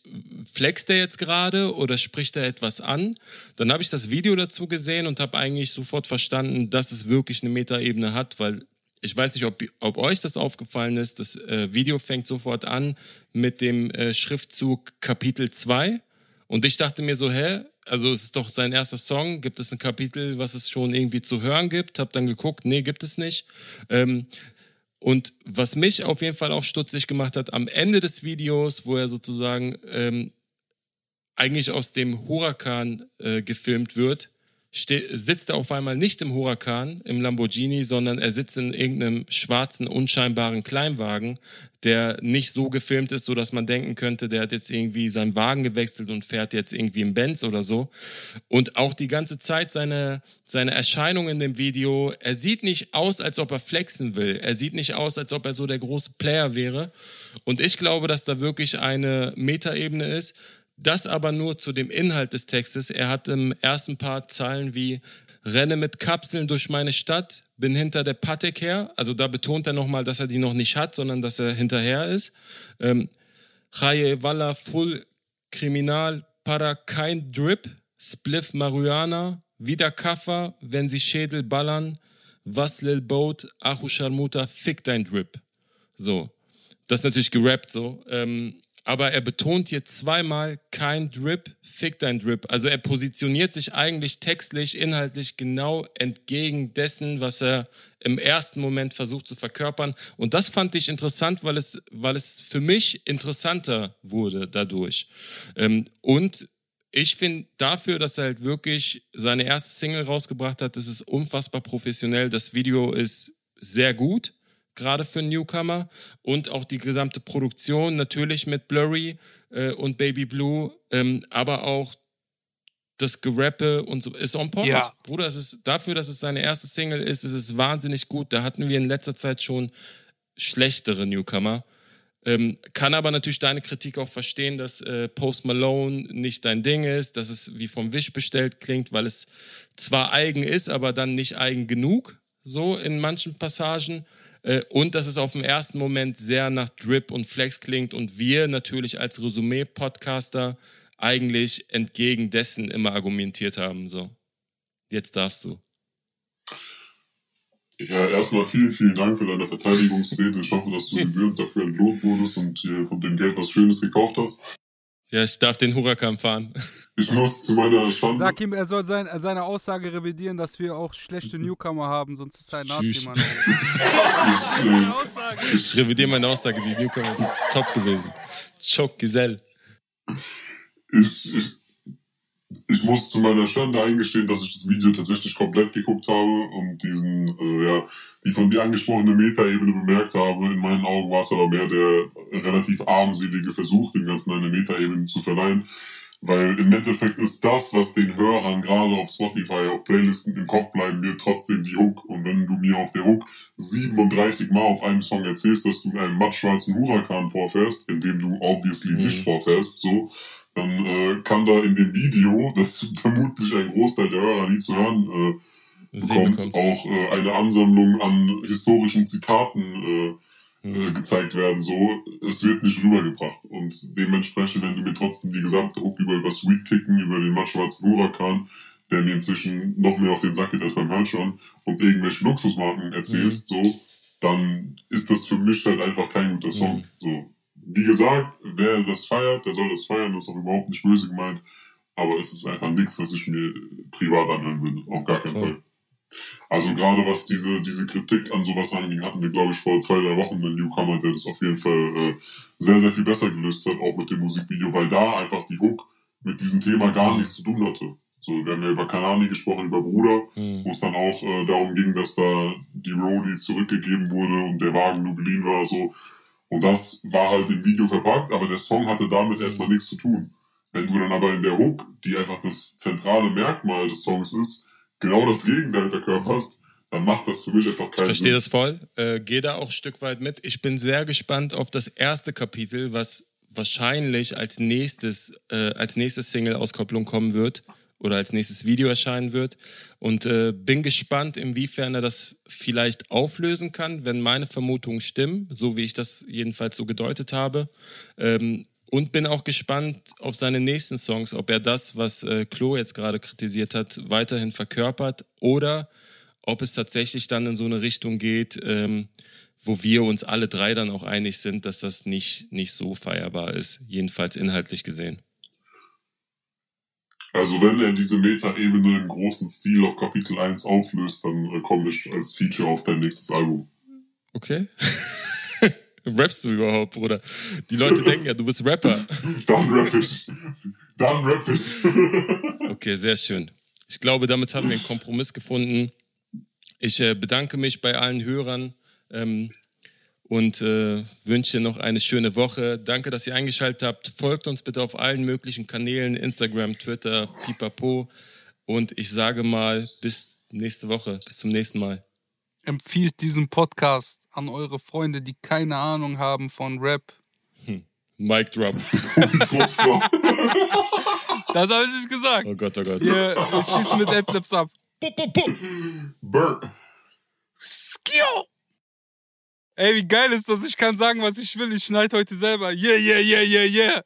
Flext er jetzt gerade oder spricht er etwas an? Dann habe ich das Video dazu gesehen und habe eigentlich sofort verstanden, dass es wirklich eine Metaebene hat, weil ich weiß nicht, ob, ob euch das aufgefallen ist. Das äh, Video fängt sofort an mit dem äh, Schriftzug Kapitel 2. Und ich dachte mir so, hä, also es ist doch sein erster Song, gibt es ein Kapitel, was es schon irgendwie zu hören gibt? Hab dann geguckt, nee, gibt es nicht. Ähm, und was mich auf jeden Fall auch stutzig gemacht hat, am Ende des Videos, wo er sozusagen ähm, eigentlich aus dem Huracan äh, gefilmt wird, sitzt er auf einmal nicht im Huracan, im Lamborghini, sondern er sitzt in irgendeinem schwarzen, unscheinbaren Kleinwagen, der nicht so gefilmt ist, so dass man denken könnte, der hat jetzt irgendwie seinen Wagen gewechselt und fährt jetzt irgendwie im Benz oder so. Und auch die ganze Zeit seine, seine Erscheinung in dem Video, er sieht nicht aus, als ob er flexen will. Er sieht nicht aus, als ob er so der große Player wäre. Und ich glaube, dass da wirklich eine Metaebene ist, das aber nur zu dem Inhalt des Textes. Er hat im ersten Part Zeilen wie renne mit Kapseln durch meine Stadt, bin hinter der Patek her. Also da betont er nochmal, dass er die noch nicht hat, sondern dass er hinterher ist. Ähm, Chaye Walla Full Kriminal Para kein Drip, Spliff Marihuana, wieder Kaffer, wenn sie Schädel ballern, was Lil Boat, Achu Sharmuta, fick dein Drip. So. Das ist natürlich gerappt so. Ähm, aber er betont hier zweimal kein Drip, fick dein Drip. Also er positioniert sich eigentlich textlich, inhaltlich genau entgegen dessen, was er im ersten Moment versucht zu verkörpern. Und das fand ich interessant, weil es, weil es für mich interessanter wurde dadurch. Ähm, und ich finde dafür, dass er halt wirklich seine erste Single rausgebracht hat, das ist unfassbar professionell. Das Video ist sehr gut gerade für Newcomer und auch die gesamte Produktion natürlich mit Blurry äh, und Baby Blue, ähm, aber auch das Gerappe und so ist on point. Ja. Bruder, es ist dafür, dass es seine erste Single ist, ist es wahnsinnig gut. Da hatten wir in letzter Zeit schon schlechtere Newcomer. Ähm, kann aber natürlich deine Kritik auch verstehen, dass äh, Post Malone nicht dein Ding ist, dass es wie vom Wisch bestellt klingt, weil es zwar eigen ist, aber dann nicht eigen genug, so in manchen Passagen. Äh, und dass es auf den ersten Moment sehr nach Drip und Flex klingt und wir natürlich als Resümee-Podcaster eigentlich entgegen dessen immer argumentiert haben. So, jetzt darfst du. Ja, erstmal vielen, vielen Dank für deine Verteidigungsrede. Ich hoffe, dass du gebührend dafür entlohnt wurdest und dir von dem Geld was Schönes gekauft hast. Ja, ich darf den Huracan fahren. Ich muss zu meiner Schande. Sag ihm, er soll sein, seine Aussage revidieren, dass wir auch schlechte Newcomer haben, sonst ist er ein Nazi-Mann. ich, äh, ich revidiere meine Aussage, die Newcomer sind top gewesen. Choc Gesell. Ich, ich, ich muss zu meiner Schande eingestehen, dass ich das Video tatsächlich komplett geguckt habe und diesen, äh, ja, die von dir angesprochene Metaebene bemerkt habe. In meinen Augen war es aber mehr der relativ armselige Versuch, dem Ganzen eine Metaebene zu verleihen. Weil im Endeffekt ist das, was den Hörern gerade auf Spotify, auf Playlisten im Kopf bleiben wird, trotzdem die Hook. Und wenn du mir auf der Hook 37 Mal auf einem Song erzählst, dass du einen mattschwarzen Huracan vorfährst, in dem du obviously mhm. nicht vorfährst, so, dann äh, kann da in dem Video, das vermutlich ein Großteil der Hörer nie zu hören äh, bekommt, auch äh, eine Ansammlung an historischen Zitaten äh, mhm. äh, gezeigt werden. So, es wird nicht rübergebracht. Und dementsprechend, wenn du mir trotzdem die gesamte Hook über, über Sweet Kicken, über den mattschwarzen Huracan, der mir inzwischen noch mehr auf den Sack geht als beim Hören und irgendwelche Luxusmarken erzählst, mhm. so, dann ist das für mich halt einfach kein guter Song. Mhm. So, wie gesagt, wer das feiert, der soll das feiern, das ist auch überhaupt nicht böse gemeint. Aber es ist einfach nichts, was ich mir privat anhören würde. Auf gar keinen Fall. Also gerade was diese, diese Kritik an sowas anging, hatten wir, glaube ich, vor zwei, drei Wochen mit Newcomer, der das auf jeden Fall äh, sehr, sehr viel besser gelöst hat, auch mit dem Musikvideo, weil da einfach die Hook mit diesem Thema gar nichts zu tun hatte. So, wir haben ja über Kanani gesprochen, über Bruder, mhm. wo es dann auch äh, darum ging, dass da die Roadie zurückgegeben wurde und der Wagen nur geliehen war, so. Und das war halt im Video verpackt, aber der Song hatte damit erstmal nichts zu tun. Wenn du dann aber in der Hook, die einfach das zentrale Merkmal des Songs ist, genau das Gegenteil verkörperst, dann macht das für mich einfach keinen Ich verstehe das voll, äh, gehe da auch ein Stück weit mit. Ich bin sehr gespannt auf das erste Kapitel, was wahrscheinlich als nächstes, äh, als nächstes Single-Auskopplung kommen wird oder als nächstes Video erscheinen wird. Und äh, bin gespannt, inwiefern er das vielleicht auflösen kann, wenn meine Vermutungen stimmen, so wie ich das jedenfalls so gedeutet habe. Ähm, und bin auch gespannt auf seine nächsten Songs, ob er das, was äh, Klo jetzt gerade kritisiert hat, weiterhin verkörpert oder ob es tatsächlich dann in so eine Richtung geht, ähm, wo wir uns alle drei dann auch einig sind, dass das nicht, nicht so feierbar ist, jedenfalls inhaltlich gesehen. Also wenn er diese Meta-Ebene im großen Stil auf Kapitel 1 auflöst, dann äh, komme ich als Feature auf dein nächstes Album. Okay. Rappst du überhaupt, Bruder? Die Leute denken ja, du bist Rapper. Dann rapp ich. Dann rapp ich. okay, sehr schön. Ich glaube, damit haben wir einen Kompromiss gefunden. Ich äh, bedanke mich bei allen Hörern ähm, und äh, wünsche noch eine schöne Woche. Danke, dass ihr eingeschaltet habt. Folgt uns bitte auf allen möglichen Kanälen, Instagram, Twitter, pipapo. Und ich sage mal, bis nächste Woche, bis zum nächsten Mal. Empfiehlt diesen Podcast an eure Freunde, die keine Ahnung haben von Rap. Hm. Mic drop. das habe ich nicht gesagt. Oh Gott, oh Gott. Ihr, ihr schießt mit Adlibs ab. Burr. Skio! Ey, wie geil ist das? Ich kann sagen, was ich will. Ich schneide heute selber. Yeah, yeah, yeah, yeah, yeah.